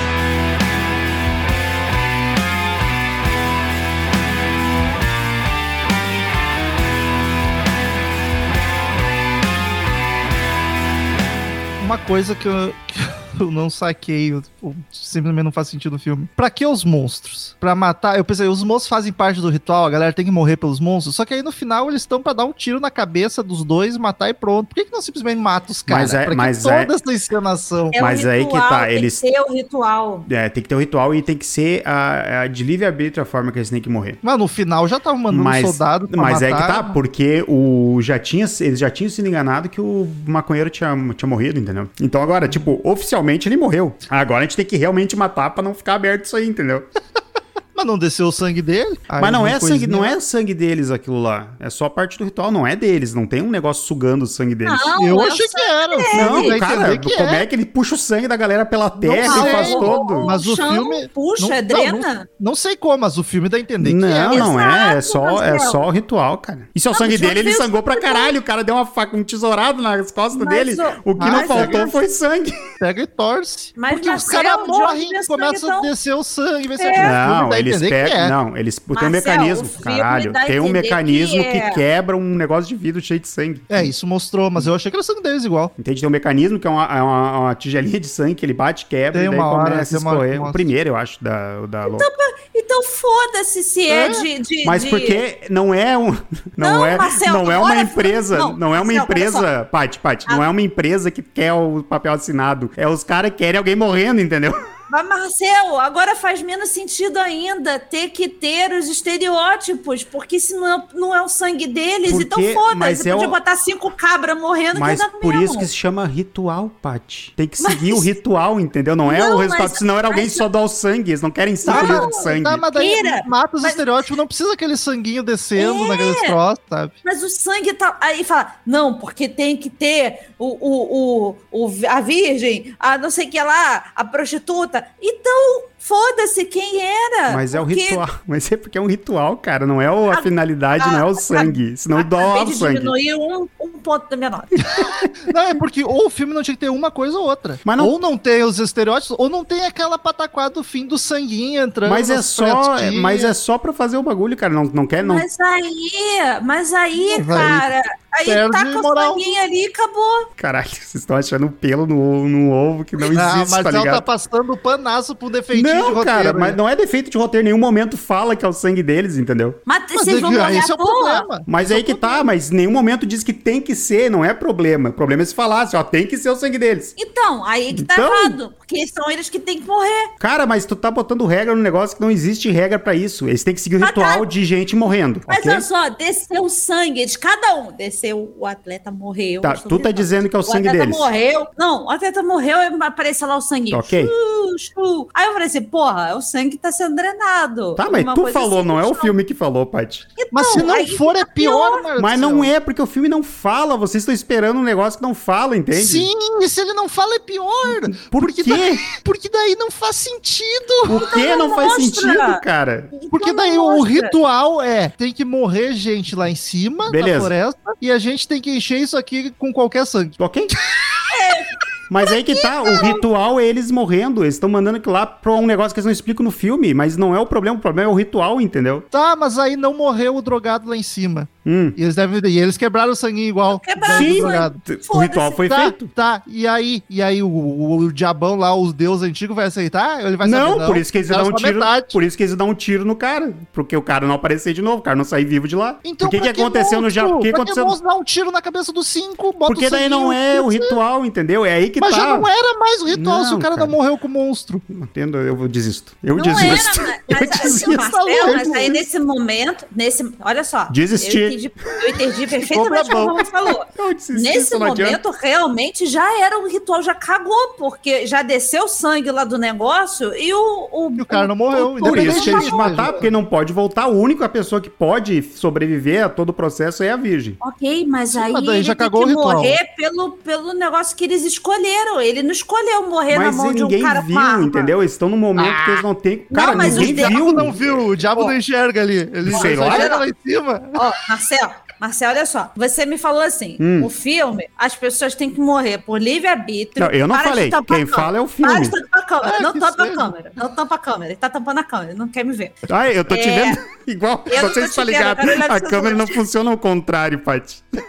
Coisa que eu, que não saquei, eu- eu simplesmente não faz sentido no filme. Pra que os monstros? Pra matar? Eu pensei, os monstros fazem parte do ritual, a galera tem que morrer pelos monstros. Só que aí no final eles estão pra dar um tiro na cabeça dos dois, matar e pronto. Por que, que não simplesmente mata os caras? Mas é- pra que mas toda é- essa encenação? É Mas o aí que ritual, tá, tem eles- que ter o ritual. É, tem que ter o ritual e tem que ser a, a de livre-arbítrio a forma que eles têm que morrer. Mas no final já tava mandando Mas, soldado pra mas é que matar. tá, porque o já tinha, eles já tinham sido enganados que o maconheiro tinha, tinha morrido, entendeu? Então agora, tipo, oficialmente ele morreu. Agora a gente tem que realmente matar pra não ficar aberto isso aí, entendeu? <laughs> Mas não desceu o sangue dele? Aí Mas não é, sangue, não é sangue deles aquilo lá. É só parte do ritual, não é deles. Não tem um negócio sugando o sangue deles. Não, Eu é o achei que era. Não, Vai cara, que como é. é. que ele puxa o sangue da galera pela terra sei. e faz todo? Mas o chão filme- Puxa, não- drena. Não sei como, mas o filme dá a entender que Não, é. não é. É Exato, só, é só o ritual, cara. E se é o Não, sangue dele, ele sangrou pra viu- caralho. O cara deu uma faca, um tesourado nas costas Mas dele. o- O que não faltou o- foi sangue. Pega e torce. Mas, Porque os caras morrem, começa a descer o sangue. Vai ser É. Não, eles que pegam. é. Não, eles tem um mecanismo. Caralho. Tem um mecanismo que que, é- quebra um negócio de vidro cheio de sangue. É, isso mostrou, mas eu achei que era sangue deles igual. Entende? Tem um mecanismo que é uma, é uma- uma tigelinha de sangue que ele bate, quebra Tem e daí uma hora, começa a escorrer. uma- O primeiro, eu acho, da, da Lo- Então foda-se se é, É, de, de- Mas de- porque não é um. <laughs> Não, Não, é, Marcelo, não é uma empresa. Não, não, é uma Marcelo, olha empresa. Paty, Paty, não é uma empresa que quer o papel assinado. É os caras que querem alguém morrendo, entendeu? Mas, Marcelo, agora faz menos sentido ainda ter que ter os estereótipos, porque se não é, não é o sangue deles, Porque- então mas foda-se. é Podia o- botar cinco cabras morrendo Mas que dá por mesmo. isso que se chama ritual, Paty. Tem que Mas- seguir o ritual, entendeu? Não é Não, o resultado. mas- Senão era alguém mas- só dar o sangue. Eles não querem cinco Tá, litros de sangue. Tá, mas daí Tira. mata os Mas- estereótipos, não precisa aquele sanguinho descendo É. naqueles troços, sabe? Mas o sangue tá. Aí fala, não, porque tem que ter o, o, o, o- a virgem, a não sei o que lá, a prostituta. Então, foda-se quem era. Mas é o porque ritual. <laughs> Mas é porque é um ritual, cara. Não é o- a A- finalidade, não é o sangue. Senão doa o de sangue. diminuir um, um ponto da minha nota. <laughs> Não, é porque ou o filme não tinha que ter uma coisa ou outra. Mas não- Ou não tem os estereótipos, ou não tem aquela pataquada do fim do sanguinho entrando. Mas é só, festinhas. mas é só pra fazer o bagulho, cara. Não, não quer, não. Mas aí, mas aí, Mas aí cara, aí perde taca o sanguinho ali e acabou. Caralho, <laughs> vocês estão achando pelo no, no ovo que não existe, Ah, tá Marcelo tá, ligado? passando panaço pro defeitinho de Não, roteiro. cara, né? mas não é defeito de roteiro. Em nenhum momento fala que é o sangue deles, entendeu? Mas, Mas vocês vão é- morrer esse é o problema. Mas Esse é aí o que tá, mas em nenhum momento diz que tem que ser, não é problema. O problema é se falasse, ó, tem que ser o sangue deles. Então, aí que tá Então- errado. Porque são eles que têm que morrer. Cara, mas tu tá botando regra no negócio que não existe regra pra isso. Eles têm que seguir o Mas ritual tá- de gente morrendo, Mas ok? olha só, desceu o sangue de cada um. Desceu, o atleta morreu. Tá, tu tá dizendo que é o sangue atleta deles. morreu. Não, o atleta morreu e apareceu lá o sangue. Ok. Uh, Chuchu. Aí eu falei assim, porra, o sangue tá sendo drenado. Tá, mas tu falou, assim, não é o filme que falou, Paty. Mas se não for, é pior, pior. Marcelo. Mas não é, porque o filme não fala. Vocês estão esperando um negócio que não fala, entende? Sim, e se ele não fala é pior. Por porque quê? Porque daí não faz sentido. O que não faz mostra. sentido, cara? Porque Não daí o mostra. ritual é, tem que morrer gente lá em cima Beleza. da floresta e a gente tem que encher isso aqui com qualquer sangue. Ok? Mas aí que tá, o ritual é eles morrendo. Eles estão mandando aquilo lá pra um negócio que eles não explicam no filme. Mas não é o problema, o problema é o ritual, entendeu? Tá, mas aí não morreu o drogado lá em cima. Hum. E eles devem e eles quebraram o sanguinho igual. Quebraram do Sim. O ritual foi tá, feito. tá. E aí, e aí o, o, o diabão lá, os deuses antigos vai aceitar? Ele vai Não, saber, por isso que eles era dão um tiro. metade. Por isso que eles dão um tiro no cara. Porque o cara não aparecer de novo, o cara não sair vivo de lá. Então, Por que, pra que aconteceu no Japão? O que Pra aconteceu? que dar um tiro na cabeça dos cinco? Bota Porque o daí não é o ritual, entendeu? É aí que Mas tá. já não era mais o ritual se Não, o cara, cara. não morreu com o monstro. Entendo, eu desisto. Eu Não desisto. era, <laughs> eu mas, mas assim, desisto. Marcelo, mas aí nesse momento, nesse, olha só, Desisti. eu entendi, eu entendi perfeitamente o que a Roma falou. <laughs> Eu desisti, Nesse momento, realmente, já era o ritual, já cagou, porque já desceu o sangue lá do negócio e o... O, E o cara não morreu. Por isso que eles matar, porque não pode voltar. A única pessoa que pode sobreviver a todo o processo é a virgem. Ok, mas aí mas ele já tem cagou que o ritual. morrer pelo, pelo negócio que eles escolheram. Ele não escolheu morrer na Mas mão de um cara com viu, arma. entendeu? Eles estão num momento que eles não têm. Não, Cara, mas ninguém O diabo viu. não viu, o diabo Ó. não enxerga ali. Ele Sei lá. enxerga lá em cima. Ó, Marcelo, Marcelo, olha só. Você me falou assim: Hum. o filme, as pessoas têm que morrer por livre-arbítrio. Não, eu não Para falei. Quem a fala é o Para filme. de tampar a câmera. Ah, não tampa a câmera. Não tampa a câmera. Ele tá tampando a câmera. Ele não quer me ver. Ai, eu tô te É. vendo <laughs> igual. Eu não está te vendo, ligado. eu quero olhar A pro seu câmera não funciona ao contrário, Paty. <laughs>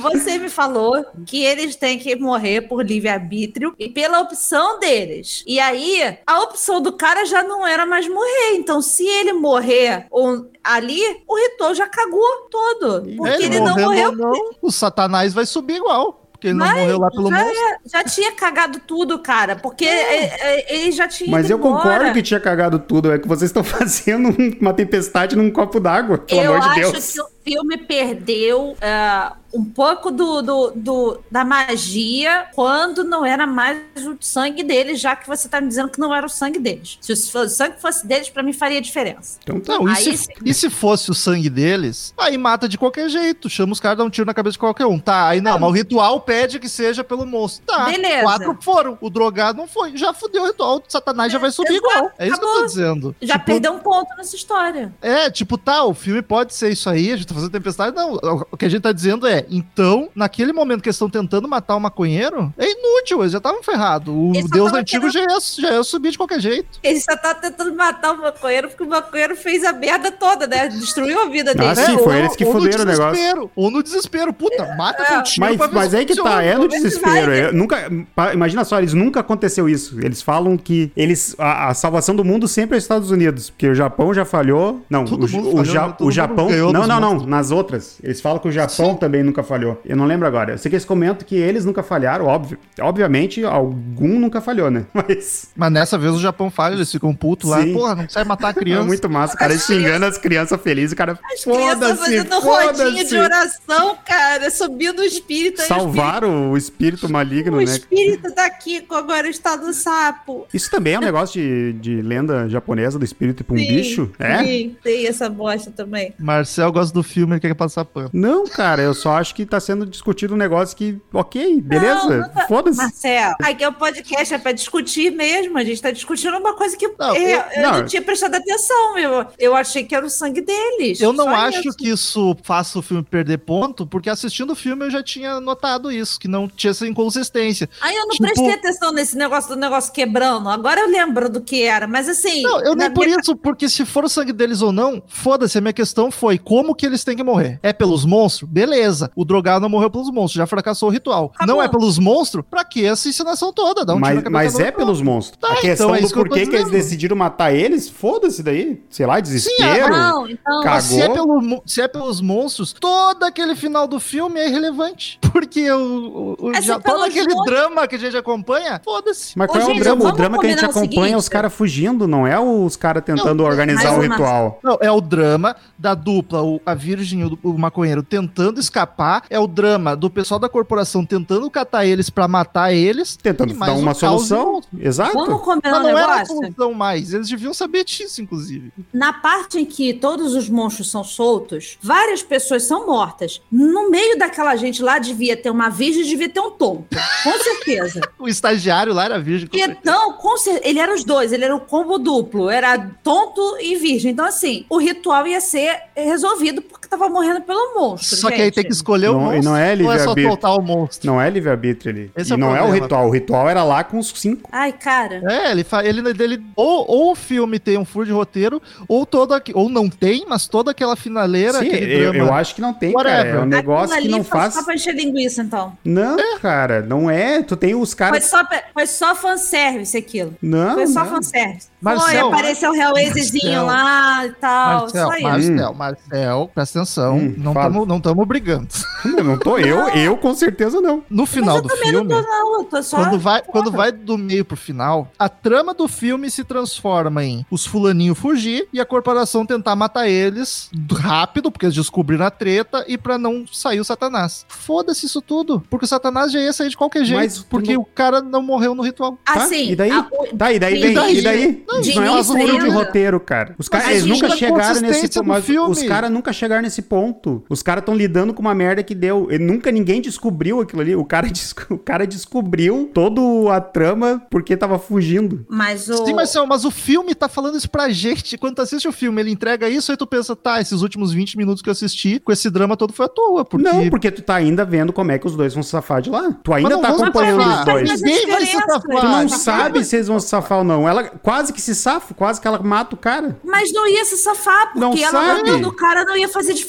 Você me falou que eles têm que morrer por livre-arbítrio e pela opção deles. E aí, a opção do cara já não era mais morrer. Então, se ele morrer ou- ali, o ritual já cagou todo. Porque ele, não morrendo morreu. não, o satanás vai subir igual. Porque ele não Vai, morreu lá pelo já, monstro. é- já tinha cagado tudo, cara. Porque é, é, ele já tinha. Mas ido eu concordo embora. que tinha cagado tudo. É que vocês estão <laughs> fazendo um- uma tempestade num copo d'água. Pelo eu amor de acho Deus. que filme perdeu ah, um pouco do, do, do- da magia quando não era mais o sangue deles, já que você tá me dizendo que não era o sangue deles. Se o, sangue fosse deles, pra mim faria diferença. Então tá. Não, e, Aí se, e se fosse o sangue deles, aí mata de qualquer jeito. Chama os caras, dá um tiro na cabeça de qualquer um. Tá, aí não, mas o ritual pede que seja pelo monstro. Tá, Beleza. quatro foram. O drogado não foi. Já fudeu o ritual. O satanás já vai subir exato, igual. É isso que eu tô acabou. dizendo. Já Tipo, perdeu um ponto nessa história. É, tipo, tá, o filme pode ser isso aí, a gente tá fazendo tempestade. Não, o que a gente tá dizendo é, então, naquele momento que eles estão tentando matar o maconheiro, é inútil, eles já estavam ferrados. O Eles Deus antigo já ia, já ia subir de qualquer jeito. Ele só tá tentando matar o maconheiro porque o maconheiro fez a merda toda, né? Destruiu a vida dele. Ah, sim, foi eles que fuderam o negócio. Ou no desespero. Puta, mata É. com um tiro Mas, pra ver mas aí que tá, é no desespero. vai, né? é, nunca, imagina só, eles nunca aconteceu isso. Eles falam que eles a, a salvação do mundo sempre é os Estados Unidos, porque o Japão já falhou. Não, Todo o, o, falhou, Ja- né? O Japão. Não, dos não, não. Nas outras. Eles falam que o Japão também nunca falhou. Eu não lembro agora. Eu sei que eles comentam que eles nunca falharam, óbvio. Obviamente, algum nunca falhou, né? <laughs> Mas. Mas nessa vez o Japão falha, eles ficam putos lá. Sim. Porra, não consegue matar a <laughs> É criança. muito massa, o cara xingando as crianças felizes, o cara. As crianças Foda-se, fazendo rodinha de oração, cara, subindo o espírito. aí o Salvaram o espírito espírito- maligno, O né? espírito tá aqui, agora está do sapo. Isso também é um negócio de, de lenda japonesa do espírito pra um Sim, bicho? É? Sim, tem essa bosta também. Marcel gosta do filme, ele quer passar pano. Não, cara, eu só acho que tá sendo discutido um negócio que, ok, beleza, Não, não tá- foda-se. Marcelo, aqui é o podcast, é pra discutir mesmo. A gente tá discutindo uma coisa que Não, é, eu- eu, não. não tinha prestado atenção. Eu, eu achei que era o sangue deles. Eu não acho isso. que isso faça o filme perder ponto, porque assistindo o filme eu já tinha notado isso, que não tinha essa inconsistência. Aí eu não Tipo- prestei atenção nesse negócio do negócio quebrando. Agora eu lembro do que era, mas assim. Não, eu nem por minha- isso, porque se for o sangue deles ou não, foda-se, a minha questão foi como que eles têm que morrer. É pelos monstros? Beleza. O drogado não morreu pelos monstros, já fracassou o ritual. Acabou. Não é pelos monstros? Pra que essa encenação toda? Dá um mas mas é outro. pelos monstros. Tá, a questão então é do isso que porquê que eles decidiram matar eles, foda-se daí. Sei lá, desespero. Não, então. Mas se é, Cagou. pelo se é pelos monstros, todo aquele final do filme é irrelevante. <laughs> Porque o, o, É já, todo aquele monstros- drama que a gente acompanha, foda-se. Mas Ô, qual é o gente, drama? O drama que a gente acompanha é os caras fugindo, não é os caras tentando Não, organizar uma- ritual. Não, é o drama da dupla, o- a virgem e o, o maconheiro tentando escapar, é o drama do pessoal da corporação tentando catar eles pra matar eles. Tentando E dar o uma solução. e Exato. Vamos combinar Mas um não era a negócio? solução mais. Eles deviam saber disso, inclusive. Na parte em que todos os monstros são soltos, várias pessoas são mortas. No meio daquela gente lá devia ter uma virgem, devia ter um tonto. Com certeza. <laughs> O estagiário lá era virgem. com. Então, com cer- ele era os dois, ele era o combo duplo, era tonto e virgem. Então, assim, o ritual ia ser resolvido porque tava morrendo pelo monstro. Só que aí gente. tem que escolher o Não- e monstro. não é ou é só soltar o monstro? Não é livre-arbítrio ali. Esse e é o não é o problema. ritual. O ritual era lá com os cinco. Ai, cara. É, ele, fa- ele, ele ou, ou o filme tem um furo de roteiro, ou todo aqui, ou não tem, mas toda aquela finaleira, Sim, aquele eu, drama. eu acho que não tem, cara. É Whatever. um negócio que ali não foi faz. Só pra encher linguiça, então. Não, cara, não é. Tu tem os Foi caras. só, foi só fanservice aquilo. Não, Foi só não. fanservice. Marcel, foi, apareceu o Hellraiserzinho lá e tal. Marcel, só isso. Marcel, Marcel, presta atenção, Hum, não estamos não tamo brigando. Não, não tô eu, eu com certeza não. No final do Também não filme, tô, não. Tô só. quando vai, quando vai do meio pro final, a trama do filme se transforma em os fulaninhos fugir e a corporação tentar matar eles rápido, porque eles descobriram a treta, e pra não sair o Satanás. Foda-se isso tudo, porque o Satanás já ia sair de qualquer jeito, Mas porque não- o cara não morreu no ritual. Tá? Assim, E daí? a- o- Tá, e daí E vem. daí? E daí? Não, Isso não é um de roteiro, cara. Os caras nunca chegaram nesse filme. os caras nunca chegaram nesse ponto. Os caras estão lidando com uma merda que deu. E nunca ninguém descobriu aquilo ali. O cara, <laughs> o cara descobriu toda a trama porque tava fugindo. Mas o. Sim, Marcel, mas o filme tá falando isso pra gente. Quando tu assiste o filme, ele entrega isso, aí tu pensa, tá, esses últimos 20 minutos que eu assisti, com esse drama todo foi à toa, porque... Não, porque tu tá ainda vendo como é que os dois vão se safar de lá. Tu ainda Mas tá acompanhando os dois. Mas Ninguém vai se safar. Tu não Mas- sabe se eles vão se safar ou não. Ela quase que se safa, quase que ela mata o cara. Mas não ia se safar, porque Não ela sabe. matando o cara não ia fazer diferença.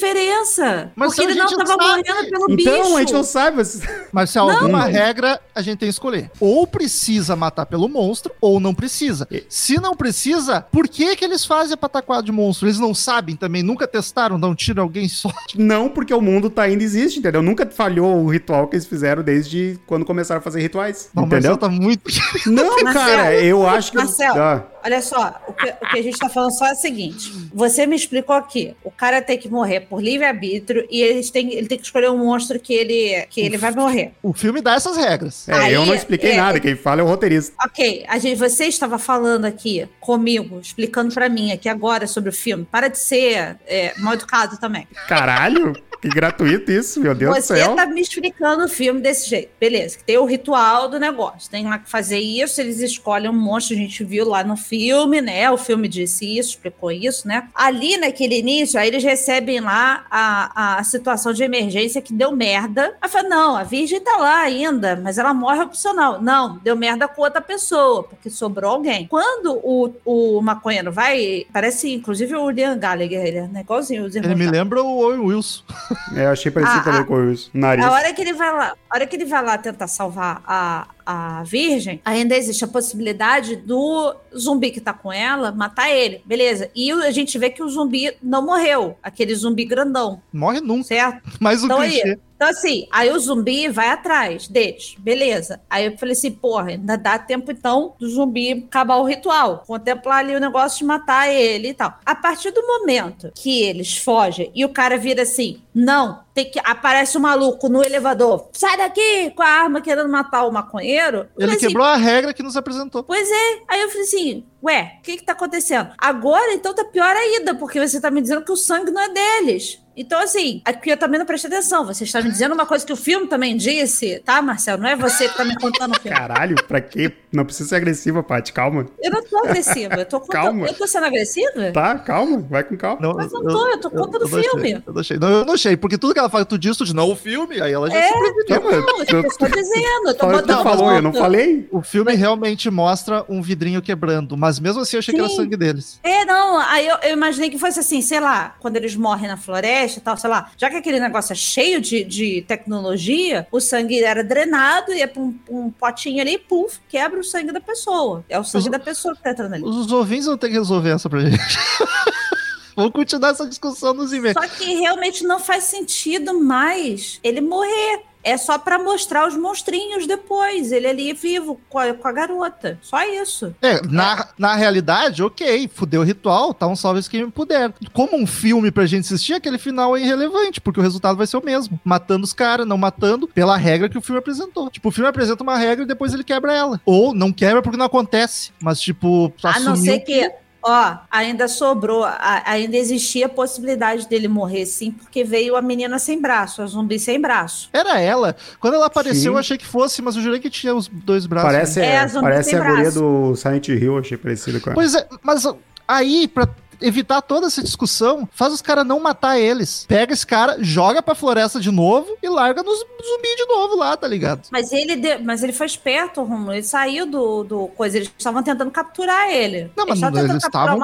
Mas porque ele não gente tava sabe. morrendo pelo Então, bicho. a gente não sabe. mas- <laughs> Marcel, alguma regra a gente tem que escolher. Ou precisa matar pelo monstro, ou não precisa. Se não precisa, por que que eles fazem a pataquada de monstro? Eles não sabem também, nunca testaram dar um tiro em alguém só. <laughs> Não, porque o mundo tá ainda existe, entendeu? Nunca falhou o ritual que eles fizeram desde quando começaram a fazer rituais. Não, entendeu? Marcel tá muito... Não, <laughs> Marcel, cara, eu acho que. Marcel. Ah, Olha só, o que, o que a gente tá falando só é o seguinte: você me explicou aqui, o cara tem que morrer por livre-arbítrio e eles têm, ele tem que escolher um monstro que ele, que ele vai morrer. O filme dá essas regras. é, Aí, eu não expliquei é, nada, quem fala é o roteirista. Ok, a gente, você estava falando aqui comigo, explicando pra mim aqui agora sobre o filme. Para de ser é, mal educado também. Caralho, que gratuito isso, meu Deus do Você céu. tá me explicando o filme desse jeito. Beleza, que tem o ritual do negócio. Tem lá que fazer isso, eles escolhem um monstro, a gente viu lá no filme, né? O filme disse isso, explicou isso, né? Ali naquele início, aí eles recebem lá a, a situação de emergência que deu merda. Aí fala, não, a virgem tá lá ainda, mas ela morre opcional. Não, deu merda com outra pessoa, porque sobrou alguém. Quando o, o maconheiro vai, parece inclusive o Liam Gallagher, ele é né? igualzinho os Ele irmãos me lá. lembra o Owen Wilson. <laughs> É, eu achei parecido Ah, também ah. com o nariz. A hora que ele vai lá, a hora que ele vai lá tentar salvar a, a virgem, ainda existe a possibilidade do zumbi que tá com ela matar ele. Beleza. E o- a gente vê que o zumbi não morreu. Aquele zumbi grandão, Morre nunca. certo? <laughs> Mais um Então aí, clichê. Então, assim, aí o zumbi vai atrás deles. Beleza. Aí eu falei assim, porra, ainda dá tempo então do zumbi acabar o ritual. Contemplar ali o negócio de matar ele e tal. A partir do momento que eles fogem e o cara vira assim, não, tem que. Aparece um maluco no elevador, sai daqui com a arma querendo matar o maconheiro. Ele assim, quebrou a regra que nos apresentou. Pois é. Aí eu falei assim, ué, o que que tá acontecendo? Agora, então, tá pior ainda, porque você tá me dizendo que o sangue não é deles. Então, assim, aqui eu também não prestei atenção. Você está me dizendo uma coisa que o filme também disse, tá, Marcelo? Não é você que tá me contando o filme. Caralho, pra quê? Não precisa ser agressiva, Paty, calma. Eu não tô agressiva. Eu tô contando. Calma. Eu tô sendo agressiva? Tá, calma, vai com calma. Mas não tô, eu tô contando o não achei, filme. Eu não achei. Não, eu não achei, porque tudo que ela fala, tu diz, tu diz, não, o filme, aí ela já É. se preveniu. Não, eu tu- tô dizendo. Eu tô Fala- botando tu falou, eu não falei? O filme realmente mostra um vidrinho quebrando, mas mesmo assim eu achei que era Sim. sangue deles. É, não, aí eu, eu imaginei que fosse assim, sei lá, quando eles morrem na floresta e tal, sei lá, já que aquele negócio é cheio de, de tecnologia, o sangue era drenado, ia pra um, um potinho ali, puf, quebra o sangue da pessoa. É o sangue Os- da pessoa que tá entrando ali. Os ouvintes vão ter que resolver essa pra gente. <laughs> Vamos continuar essa discussão nos e-mails. Só que realmente não faz sentido mais ele morrer. É só pra mostrar os monstrinhos depois. Ele ali vivo com a, com a garota. Só isso. É, na, na realidade, ok, fudeu o ritual, tá um salve quem puder. Como um filme pra gente assistir, aquele final é irrelevante, porque o resultado vai ser o mesmo. Matando os caras, não matando, pela regra que o filme apresentou. Tipo, o filme apresenta uma regra e depois ele quebra ela. Ou não quebra porque não acontece, mas tipo, A não assumiu ser que, ó, ainda sobrou, a- ainda existia a possibilidade dele morrer sim, porque veio a menina sem braço, a zumbi sem braço. Era ela. Quando ela apareceu, Sim. eu achei que fosse, mas eu jurei que tinha os dois braços. Parece, É, a zumbi parece sem a guria do Silent Hill, achei parecido com ela. Pois é, mas aí, pra evitar toda essa discussão, faz os caras não matar eles. Pega esse cara, joga pra floresta de novo e larga nos zumbi de novo lá, tá ligado? Mas ele, de- mas ele foi esperto, Romulo. Ele saiu do, do coisa. Eles estavam tentando capturar ele. Não, mas estavam eles estavam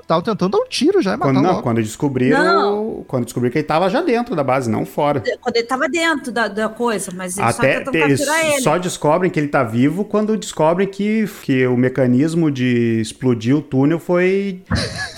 estavam tentando dar um tiro já e matar Quando, não, logo. quando descobriram, Não. quando descobriram que ele tava já dentro da base, não fora. Quando ele tava dentro da, da coisa, mas eles Até tentando eles capturar ele. só descobrem que ele tá vivo quando descobrem que, que o mecanismo de explodir o túnel foi.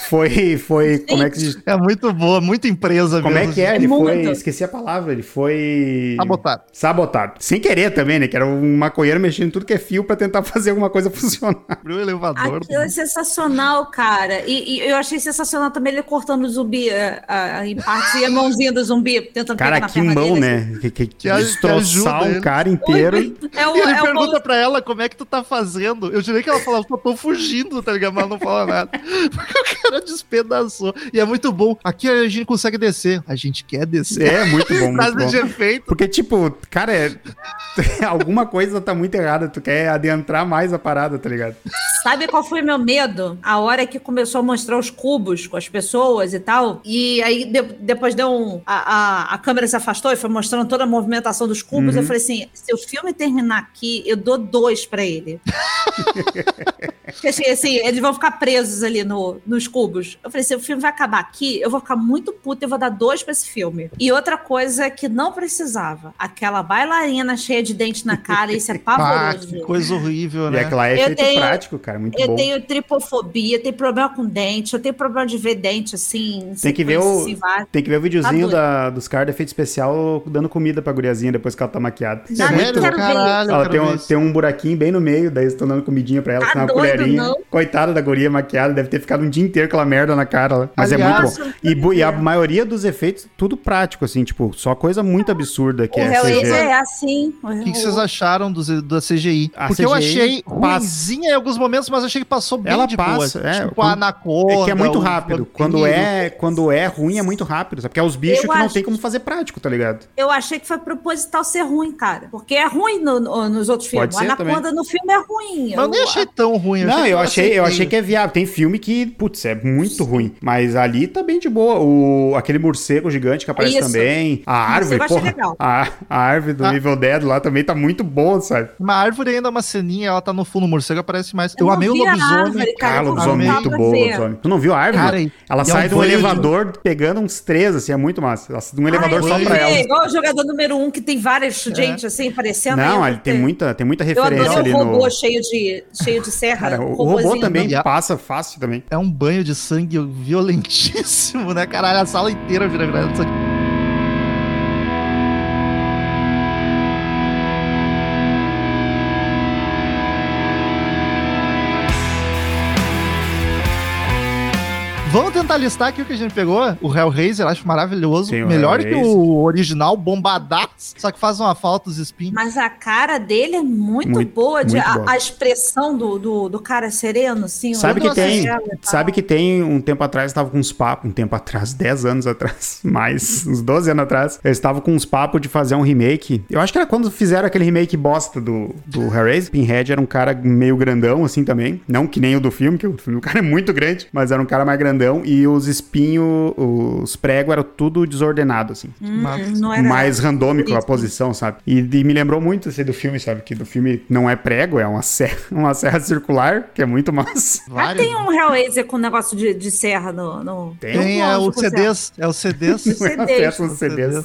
Foi. Foi como é que diz? É muito boa, muita empresa Como é mesmo. que é? Ele muito. foi. Esqueci a palavra. Ele foi. Sabotado. Sabotado. Sem querer também, né? Que era um maconheiro mexendo em tudo que é fio pra tentar <laughs> fazer alguma coisa funcionar. Abriu o elevador. Aquilo é sensacional, cara. E, e eu achei sensacional também ele cortando o zumbi eh, ah, em partes e a mãozinha do zumbi tentando Cara, pegar na que perna mão, dele, assim. né? Que, que, Que a- que destroçar um ele. cara inteiro. É o, E ele é o pergunta pra ela como é que tu tá fazendo. Eu jurei que ela falava, eu tô fugindo, tá ligado? Mas ela não fala nada. <laughs> Porque o cara despedaçou. E é muito bom. Aqui a gente consegue descer. A gente quer descer. É, muito bom, <laughs> muito bom. de efeito. Porque, tipo, cara, é... <laughs> alguma coisa tá muito errada. Tu quer adentrar mais a parada, tá ligado? Sabe qual foi meu medo? A hora que começou a mostrar os cubos com as pessoas e tal. E aí de- depois deu um. A, a, a câmera se afastou e foi mostrando toda a movimentação dos cubos. Uhum. Eu falei assim: se o filme terminar aqui, eu dou dois pra ele. <laughs> Porque assim, assim, eles vão ficar presos ali no, nos cubos. Eu falei: se o filme vai acabar aqui, eu vou ficar muito puta e vou dar dois pra esse filme. E outra coisa que não precisava: aquela bailarina cheia de dente na cara, isso é <laughs> Ah, pavoroso. que coisa horrível, E né? aquela é Eu efeito tenho- prático, cara. Muito Eu bom. tenho tripofobia, tenho problema com dente, eu tenho problema de ver dente assim. Tem que ver o-. Tem que ver o videozinho Tá da, dos caras do efeito especial dando comida pra guriazinha depois que ela tá maquiada. Já nem Sério? quero ver Caralho, eu Ela tem um, tem um buraquinho bem no meio, daí eles estão dando comidinha pra ela Tá com uma doido, colherinha. não? Coitada da guria maquiada, deve ter ficado um dia inteiro com aquela merda na cara. lá. Mas é Aliás- muito bom. E, e a maioria dos efeitos, tudo prático, assim, tipo, só coisa muito absurda que O é Hellraiser CG. é assim. O que, que vocês acharam dos, da CGI? A Porque eu CGI achei passa. ruimzinha em alguns momentos, mas achei que passou bem Ela de passa, boa. é, tipo quando- a anaconda. É que é muito rápido. Quando é, quando é ruim, é muito rápido. Sabe? Porque é os bichos Eu que não tem como fazer prático, tá ligado? Eu achei que foi proposital ser ruim, cara. Porque é ruim no- no- nos outros Pode filmes. Anaconda no filme é ruim. Mas eu nem achei tão ruim. Não, eu achei, eu achei que é viável. Tem filme que, putz, é muito ruim. Mas ali tá bem de boa. O, aquele morcego gigante que aparece Isso. também. A árvore, eu achei porra. legal. A, a árvore do Ah. Evil Dead lá também tá muito boa, sabe? Uma árvore ainda é uma ceninha, ela tá no fundo, o morcego aparece mais. Eu, não amei o lobisomem. árvore, cara. Eu lobisomem é muito ver. lobisomem. Tu não viu a árvore? Cara, Ela e é sai um de um de- elevador pegando uns três, assim, é muito massa. Ela sai de um elevador Ah, só eu pra ela. Igual o jogador número um, que tem várias gente assim, aparecendo. Não, eu ele tem muita, tem muita Eu referência adorei ali o robô no. cheio, de, cheio de serra. Cara, o, robô também passa fácil também. É um banho de sangue violentíssimo, né? Caralho, a sala inteira vira virada de sangue. Tentar listar aqui o que a gente pegou. O Hellraiser, eu acho maravilhoso. Sim, o Melhor que o original, bombadaço. Só que faz uma falta os espinhos. Mas a cara dele é muito, Muito- boa, de, muito a, a expressão do, do, do cara sereno, assim. Sabe que olhando tem, sabe que tem um tempo atrás, eu tava com uns papos, um tempo atrás, <laughs> 10 anos atrás, <laughs> mais, uns 12 anos atrás, eu estava com uns papos de fazer um remake. Eu acho que era quando fizeram aquele remake bosta do, do Hellraiser. Pinhead era um cara meio grandão, assim, também. Não que nem o do filme, que o filme do cara é muito grande, mas era um cara mais grandão. E os espinhos, os pregos eram tudo desordenado, assim. Hum, Massa. não era mais randômico a Isso. posição, sabe? E, e me lembrou muito esse do filme, sabe? Que do filme não é prego, é uma serra, <laughs> uma serra circular, que é muito massa. <laughs> Ah, Vários. tem um Hellraiser com negócio de, de serra no. no... Tem. Tem é, o. CDs. É <laughs> o CDs. Não é CDs. aos CDs.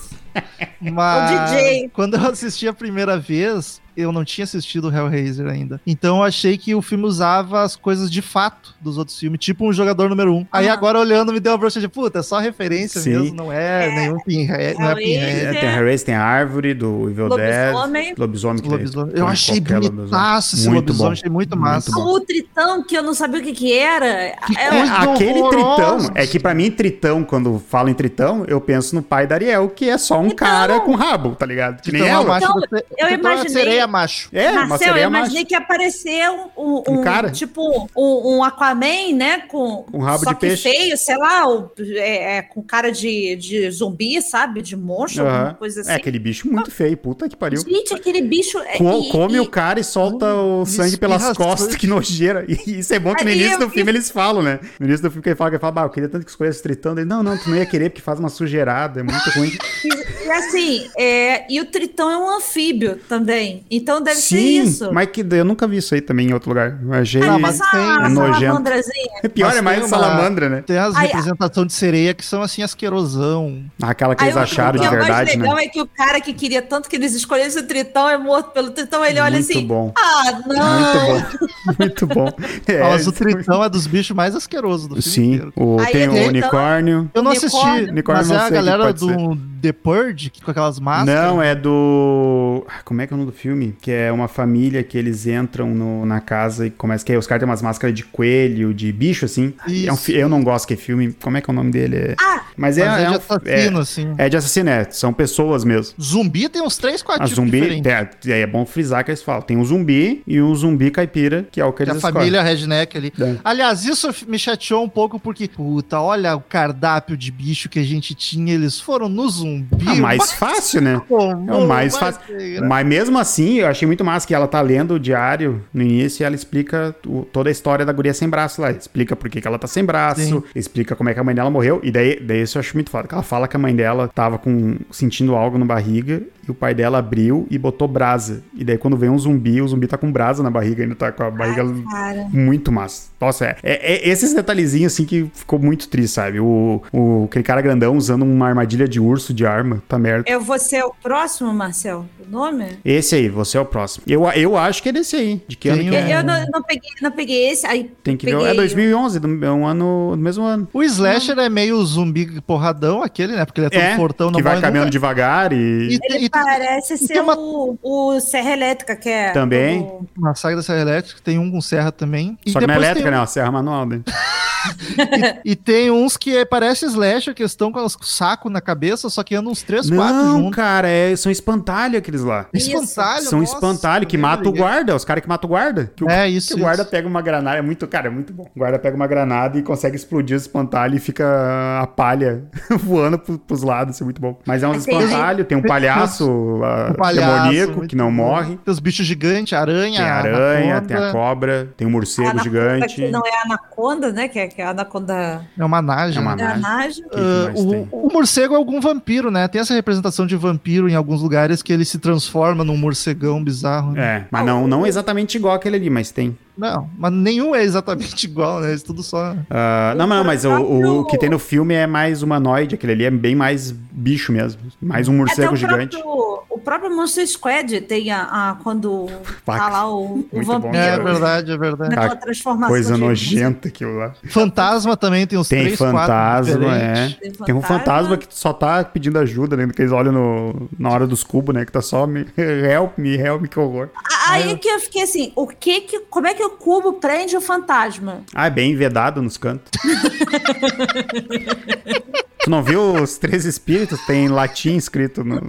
Mas O DJ. quando eu assisti a primeira vez, eu não tinha assistido o Hellraiser ainda. Então eu achei que o filme usava as coisas de fato dos outros filmes, tipo um jogador número um. Aí Ah. agora olhando me deu uma brocha de puta, é só referência Sim. mesmo, não é, nenhum pinhead, não é Hellraiser. pinhead. É, tem a Hellraiser, tem a árvore do Evil Lobisomem. Dead. Lobisomem. que Lobisomem. tem- Eu tem achei bonitaço esse Muito lobisomem, bom. achei muito Muito massa. bom. O Tritão, que eu não sabia o que que era. Que é, É, aquele horrorosa. tritão, é que pra mim, tritão, quando falo em tritão, eu penso no pai da Ariel, que é só um Então- cara com rabo, tá ligado? Que nem Então, é ela. Então, eu é a imaginei- sereia macho. É, uma Marcel, eu sereia imaginei macho. que ia aparecer um, um, Um cara. tipo um, um Aquaman, né? Com Um rabo só de que peixe. feio, sei lá, o- é, é, com cara de, de zumbi, sabe? De monstro, alguma Aham. coisa assim. É aquele bicho muito feio, puta que pariu. Gente, aquele bicho. é- Co- e- come e- o cara e solta o sangue pelas costas, que nojeira. E isso é bom que no início eu- do filme eles falam, né? No início do filme que ele fala, que ele fala, bah, eu queria tanto que escolhesse tritão. Ele, não, não, tu não ia querer porque faz uma sujeirada, é muito ruim. <laughs> E, e assim, é, e o Tritão é um anfíbio também. Então deve ser Sim, isso. mas que eu nunca vi isso aí também em outro lugar. Eu achei Não, mas tem- é nojento. salamandrazinha. É pior, Mas é mais uma- salamandra, né? Tem as representações de sereia que são assim asquerosão. Aquela que Aí eles o- acharam o de que é verdade, mais legal né? é que o cara que queria tanto que eles escolhessem o Tritão é morto pelo Tritão. Ele olha Muito assim: bom. Ah, não. Muito bom. <laughs> Muito bom. <laughs> É, Mas o tritão é dos bichos mais asquerosos do filme Sim, o, Aí tem é o unicórnio. Eu não assisti, Unicórnio mas não é a o galera do The Purge, que- com aquelas máscaras. Não, é do. Ah, Como é que é o nome do filme? Que é uma família que eles entram no- na casa e começa. Que aí os caras têm umas máscaras de coelho, de bicho, assim. É um fi- eu não gosto que é filme. Como é que é o nome dele? É... Ah, Mas é, Mas é, é de um- assassino, assim. é, é de assassino, é. São pessoas mesmo. Zumbi tem uns três, quatro A tipos zumbi. diferentes. É, é bom frisar que eles falam. Tem o zumbi e o zumbi caipira, que é o que eles a escolhem. família redneck ali. É. Aliás, isso me chateou um pouco porque, puta, olha o cardápio de bicho que a gente tinha, eles foram no zumbi. Ah, mais fácil, né? É o mais fácil. ser Mas mesmo assim, eu achei muito massa que ela tá lendo o diário no início e ela explica o- toda a história da guria sem braço lá. Explica por que, que ela tá sem braço, Sim. explica como é que a mãe dela morreu. E daí, daí isso eu acho muito foda. Que ela fala que a mãe dela tava com, sentindo algo na barriga e o pai dela abriu e botou brasa. E daí quando vem um zumbi, o zumbi tá com brasa na barriga, ainda tá com a barriga cara. muito massa. Nossa, é, é- é esses detalhezinhos assim que ficou muito triste, sabe? O, o, aquele cara grandão usando uma armadilha de urso de arma, tá merda. Eu vou ser o próximo, Marcel? O nome? Esse aí, você é o próximo. Eu, eu acho que é desse aí. De que ano Tem que um- é? Eu não, não peguei, não peguei esse. Aí Tem que ver. peguei É 2011, do- é um ano, do mesmo ano. O Slasher é meio zumbi porradão, aquele, né? Porque ele é todo É, fortão, não que vai caminhando nunca. devagar e... E, Ele e parece tem ser uma- o, o Serra Elétrica, que é. Também. o- na saga da Serra Elétrica tem um com serra também. E Só que não é elétrica, tem né? Uma serra manual, né? <laughs> E tem uns que é, parece slasher, que estão com os saco na cabeça, só que andam uns 3, 4 Não, juntos. cara, é- são espantalho aqueles lá. Isso. Espantalho, São nossa, espantalho que mata o guarda, os caras que matam o guarda. Que o, É, isso, que o guarda isso. pega uma granada, é muito, cara, é muito bom. O guarda pega uma granada e consegue explodir os espantalho e fica a palha <laughs> voando pro, pros lados, isso é muito bom. Mas é uns Tem- espantalho, tem um palhaço, ah, Um palhaço, demoníaco que não bom. morre. Tem os bichos gigantes, aranha, Tem a aranha, anaconda. tem a cobra, tem um morcego Anaconda, gigante. que não é a anaconda, né? Que é, que é a anaconda É uma nage. É uma que Ah, mais o, o morcego é algum vampiro, né? Tem essa representação de vampiro em alguns lugares que ele se transforma num morcegão bizarro. né? É, mas não, não exatamente igual aquele ali, mas tem. Não, mas nenhum é exatamente <laughs> igual, né? Isso tudo só. Ah, não, não, mas o, o, o que tem no filme é mais humanoide, aquele ali é bem mais bicho mesmo. Mais um morcego Até o gigante. Próprio, o próprio Monster Squad tem a, a- quando Pá, <laughs> tá lá o, o muito bom, vampiro. É verdade, é verdade. Naquela transformação. Coisa nojenta aquilo lá. Fantasma também tem uns Tem três, quatro fantasma, é. Tem Tem um fantasma. fantasma que só tá pedindo ajuda, né? Que eles olham no, na hora dos cubos, né? Que tá só me, <laughs> help me, help me, que horror. Aí que eu fiquei assim, o que que, como é que o cubo prende o fantasma? Ah, é bem vedado nos cantos. <laughs> tu não viu os três espíritos? Tem latim escrito no-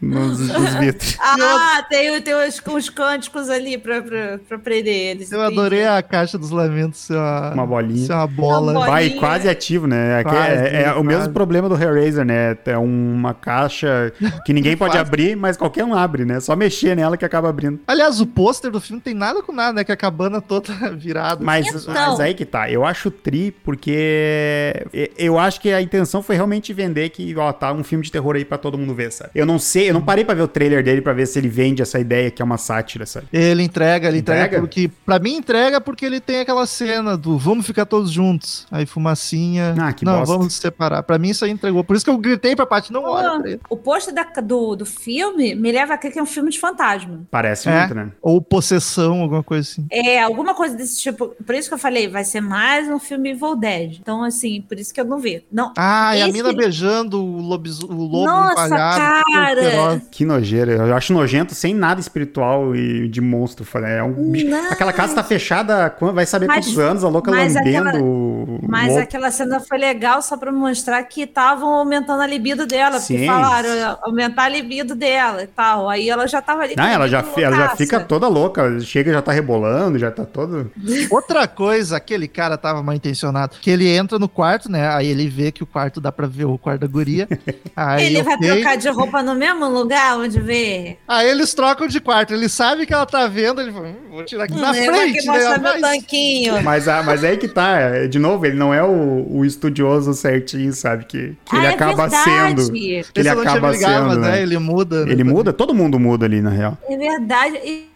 nos, nos vidros. Ah, tem, tem os, os cânticos ali pra, pra, pra prender eles. Eu entendi. adorei a caixa dos lamentos ser uma, Uma bolinha. ser uma bola. Uma Vai quase ativo, né? Aqui Quase, é, é o quase. mesmo problema do Hellraiser, né? É uma caixa que ninguém pode Quase. abrir, mas qualquer um abre, né? Só mexer nela que acaba abrindo. Aliás, o pôster do filme tem nada com nada, né? Que a cabana toda <laughs> virada. Mas, Então. mas aí que tá. Eu acho tri porque eu acho que a intenção foi foi realmente vender que, ó, tá um filme de terror aí pra todo mundo ver, sabe? Eu não sei, eu não parei pra ver o trailer dele pra ver se ele vende essa ideia que é uma sátira, sabe? Ele entrega, ele entrega, Entrega? porque. Pra mim, entrega porque ele tem aquela cena do vamos ficar todos juntos. Aí fumacinha. Ah, que não, bosta. vamos se separar. Pra mim, isso aí entregou. Por isso que eu gritei pra Paty, não olha Ah, pra ele. o pôster da- do, do filme me leva a crer que é um filme de fantasma. Parece É. muito, né? Ou possessão, alguma coisa assim. É, alguma coisa desse tipo. Por isso que eu falei, vai ser mais um filme Evil Dead. Então, assim, por isso que eu não vi. Não. Ah, e a mina beijando o, lobis, o lobo Nossa, empalhado. cara! Que nojeira. Eu acho nojento sem nada espiritual e de monstro. falei, É um. Não. Aquela casa tá fechada, vai saber Mas- quantos anos, a louca mas lambendo aquela- Mas lobo. aquela cena foi legal só pra mostrar que estavam aumentando a libido dela. Sim. Porque falaram, "Ah, aumentar a libido dela e tal. Aí ela já tava ali. Não, ela já, ela já fica toda louca. Chega já tá rebolando, já tá todo. Outra coisa, aquele cara tava mal intencionado. Que ele entra no quarto, né? Aí ele vê que o quarto dá pra ver o quarto da guria. <laughs> Aí, Ele vai trocar de roupa no mesmo lugar onde vê. Aí eles trocam de quarto. Ele sabe que ela tá vendo. Ele fala, hum, vou tirar aqui na Hum, vou frente, né? meu Mas- tanquinho. Mas, ah, mas é aí que tá. De novo, ele não é o, o estudioso certinho, sabe? Que, que ele Ah, é acaba verdade. sendo. Que ele acaba ligado, sendo, mas, né? né? Ele muda. né? Ele muda, todo mundo muda ali, na real. É verdade. E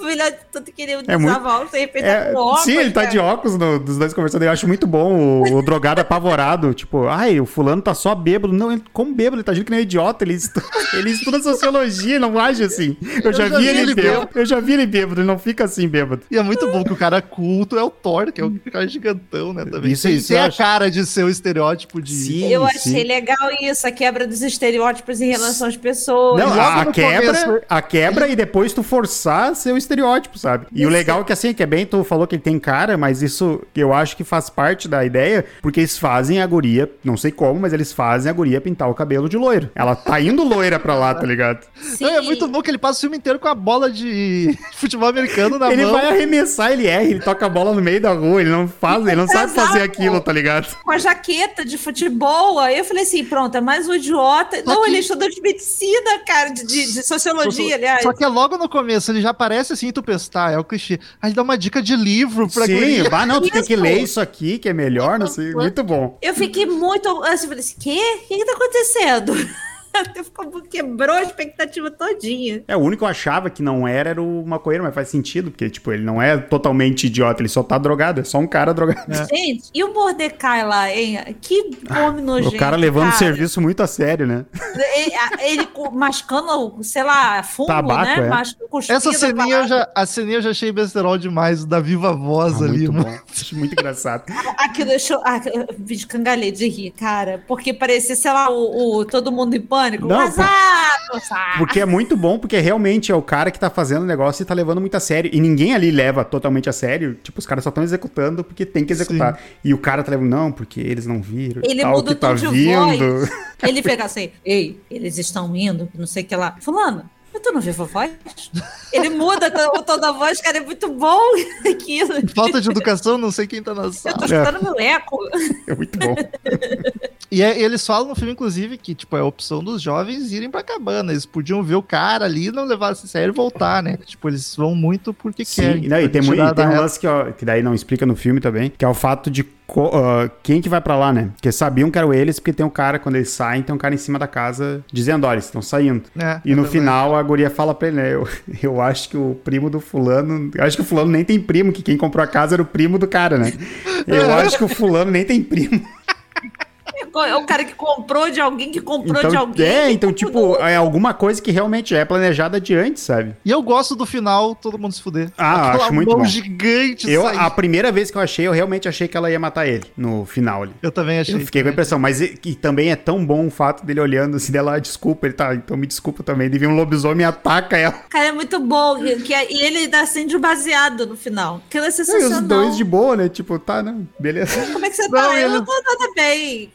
o <laughs> melhor de tudo que ele É muito- usava óculos, de repente É, tá com óculos. sim, ele tá cara. de óculos no- dos dois conversando. Eu acho muito bom o, o drogado apavorado. <laughs> Tipo, ai, o fulano tá só bêbado. Não, ele, como bêbado? Ele tá agindo que nem um idiota. Ele, estu- <laughs> ele estuda sociologia, ele não age assim. Eu, já, vi ele bêbado. Eu já vi ele bêbado, ele não fica assim bêbado. E é muito bom que o cara culto é o Thor, que é o cara gigantão, né? Também. Isso- isso tem eu a acho- cara de ser o estereótipo de. Sim. Eu achei legal isso, a quebra dos estereótipos em relação às pessoas. Não, a, a quebra, começo- a quebra e depois tu forçar seu estereótipo, sabe? E o Isso. legal é que assim, que é bem, tu falou que ele tem cara, mas isso eu acho que faz parte da ideia, porque eles fazem a guria, não sei como, mas eles fazem a guria pintar o cabelo de loiro. Ela tá indo loira pra lá, tá ligado? Sim. Não, é muito bom que ele passa o filme inteiro com a bola de <laughs> futebol americano na ele mão. vai arremessar, ele erra, ele toca a bola no meio da rua, ele não faz, ele não sabe fazer aquilo, tá ligado? Com a jaqueta de futebol. Aí eu falei assim: pronto, é mais um idiota. Não, que- ele estudou de medicina, cara, de, de- de sociologia, aliás. Só que é logo no começo, ele já parece assim, tu pestar, é o clichê. Aí dá uma dica de livro pra Sim, guria. bah, não, tu tem que Isso. ler isso aqui, que é melhor, não sei, muito bom. Eu fiquei muito. Assim, eu falei assim: quê? O que, que tá acontecendo? <laughs> Até ficou, quebrou a expectativa todinha. É, o único que eu achava que não era era o maconheiro, mas faz sentido, porque, tipo, ele não é totalmente idiota, ele só tá drogado, é só um cara drogado. Gente, e o Mordecai lá, hein? Que homem <laughs> nojento. o cara levando o serviço muito a sério, né? <laughs> Ele, ele mascando, sei lá, fungo, Tabaco, né? é. Mas, Essa a ceninha eu já, a ceninha eu já achei besterol demais, da viva voz Ah, ali, muito mano. muito engraçado. Aquilo deixou. Ah, eu vi de cangalhei de rir, cara. Porque parecia, sei lá, o, o todo mundo em pânico. Não, Vazado, sabe? Porque é muito bom, porque realmente é o cara que tá fazendo o negócio e tá levando muito a sério. E ninguém ali leva totalmente a sério. Tipo, os caras só estão executando porque tem que executar. E o cara tá levando, não, porque eles não viram. Ele tal, muda o tá tom de vindo. voz. Ele pega assim, ei, eles estão indo, não sei o que lá. Fulano, mas tu não viu a voz? Ele muda o tom da voz, cara, é muito bom <laughs> aquilo. Falta de educação, não sei quem tá na Eu sala. tô escutando meu eco. É muito bom. <laughs> E é- eles falam no filme, inclusive, que tipo, é a opção dos jovens irem pra cabana. Eles podiam ver o cara ali, não levar a sério e voltar, né? Tipo, eles vão muito porque Sim, querem. não, e tem, muito, e tem um lance que, ó, que daí não explica no filme também, que é o fato de ah, quem que vai pra lá, né? Porque sabiam que eram eles, porque tem um cara, quando eles saem, tem um cara em cima da casa dizendo, olha, eles estão saindo. É, E no final a guria fala pra ele, né? Eu, <laughs> eu acho que o primo do fulano. Eu acho que o fulano nem tem primo, que quem comprou a casa era o primo do cara, né? <laughs> Eu acho que o fulano nem tem primo. É o cara que comprou de alguém que comprou Então, de alguém. é, então, tipo, é alguma coisa que realmente é planejada de antes, sabe? E eu gosto do final, todo mundo se fuder. Ah, Aquela acho muito mão bom. gigante Eu, a primeira vez que eu achei, eu realmente achei que ela ia matar ele no final ali. Eu também achei. Eu fiquei com a impressão, mas e, e também é tão bom o fato dele olhando assim dela, "Ah, desculpa, ele tá, então me desculpa também. Devia um lobisomem e ataca ela. Cara, é muito bom. que- que é- e ele dá acende o baseado no final. Aquilo é E sensacional. os dois de boa, né? Tipo, tá, não, beleza. Como é que você Não, tá? Eu ele- não tô nada bem.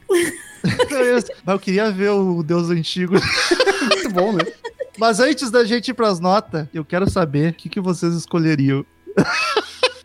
Mas eu queria ver o Deus Antigo. <laughs> Muito bom, né? Mas antes da gente ir pras notas, eu quero saber o que, que vocês escolheriam.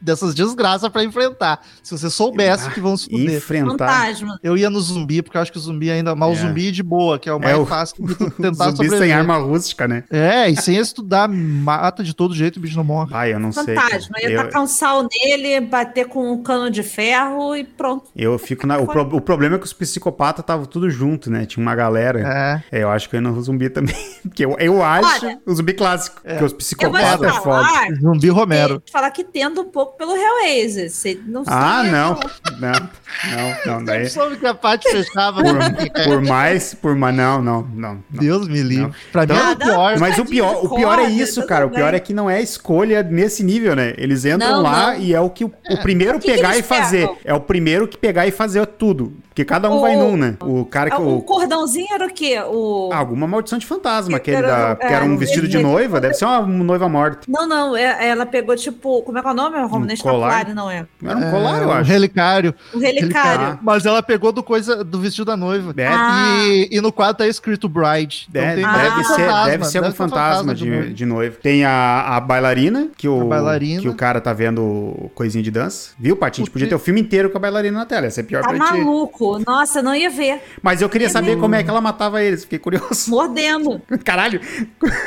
Dessas desgraças pra enfrentar. Se você soubesse que vão se fuder. Enfrentar. Fantasma. Eu ia no zumbi, porque eu acho que o zumbi ainda. Mas o É. zumbi de boa, que é o mais É, o- fácil de <laughs> tentar Zumbi sem sobreviver. arma rústica, né? É, e sem estudar, mata de todo jeito e o bicho não morre. Ai, eu não sei. Fantasma. Ia Eu, tacar um sal nele, bater com um cano de ferro e pronto. eu fico na. O, pro- o problema é que os psicopatas estavam tudo junto, né? Tinha uma galera. É. É, eu acho que eu ia no zumbi também. <laughs> Porque eu, eu acho Olha, o zumbi clássico. Porque os psicopatas é foda. Zumbi Romero. te falar que tendo um pouco pelo Hellraiser. Você não Ah, seria, não. Não, não, não. Daí. Eu soube que a Paty fechava. Por, por mais, por mais. Não, não, não. Deus me livre. Pra mim Então- é o pior. Mas o pior, o pior é isso, cara. O pior é que não é escolha nesse nível, né? Eles entram Não, lá não. e é o que o, o primeiro O que que pegar eles e fazer. pegam? É o primeiro que pegar e fazer tudo. Porque cada um O- vai num, né? O cara que. O cordãozinho era o quê? O... Ah, alguma maldição de fantasma, Que aquele era- da, que era um vestido de noiva, deve ser uma noiva morta. Não, não, é- ela pegou tipo. Como é que é o nome? Um colar? Escapulário, não é? Era um colar, eu um acho. relicário. O relicário. Mas ela pegou do coisa do vestido da noiva. É, Ah. E, e no quadro tá escrito Bride. Então Deve, Ah, deve um ser, fantasma, deve ser algum um fantasma de, noiva. de noivo. Tem a, a bailarina, que o, A bailarina. que o cara tá vendo coisinha de dança. Viu, Paty? A gente O podia ter o filme inteiro com a bailarina na tela. Ia ser pior Tá pra ti. maluco. Nossa, eu não ia ver. Mas eu queria saber como é que ela matava eles. Fiquei curioso. Mordendo. <laughs> Caralho,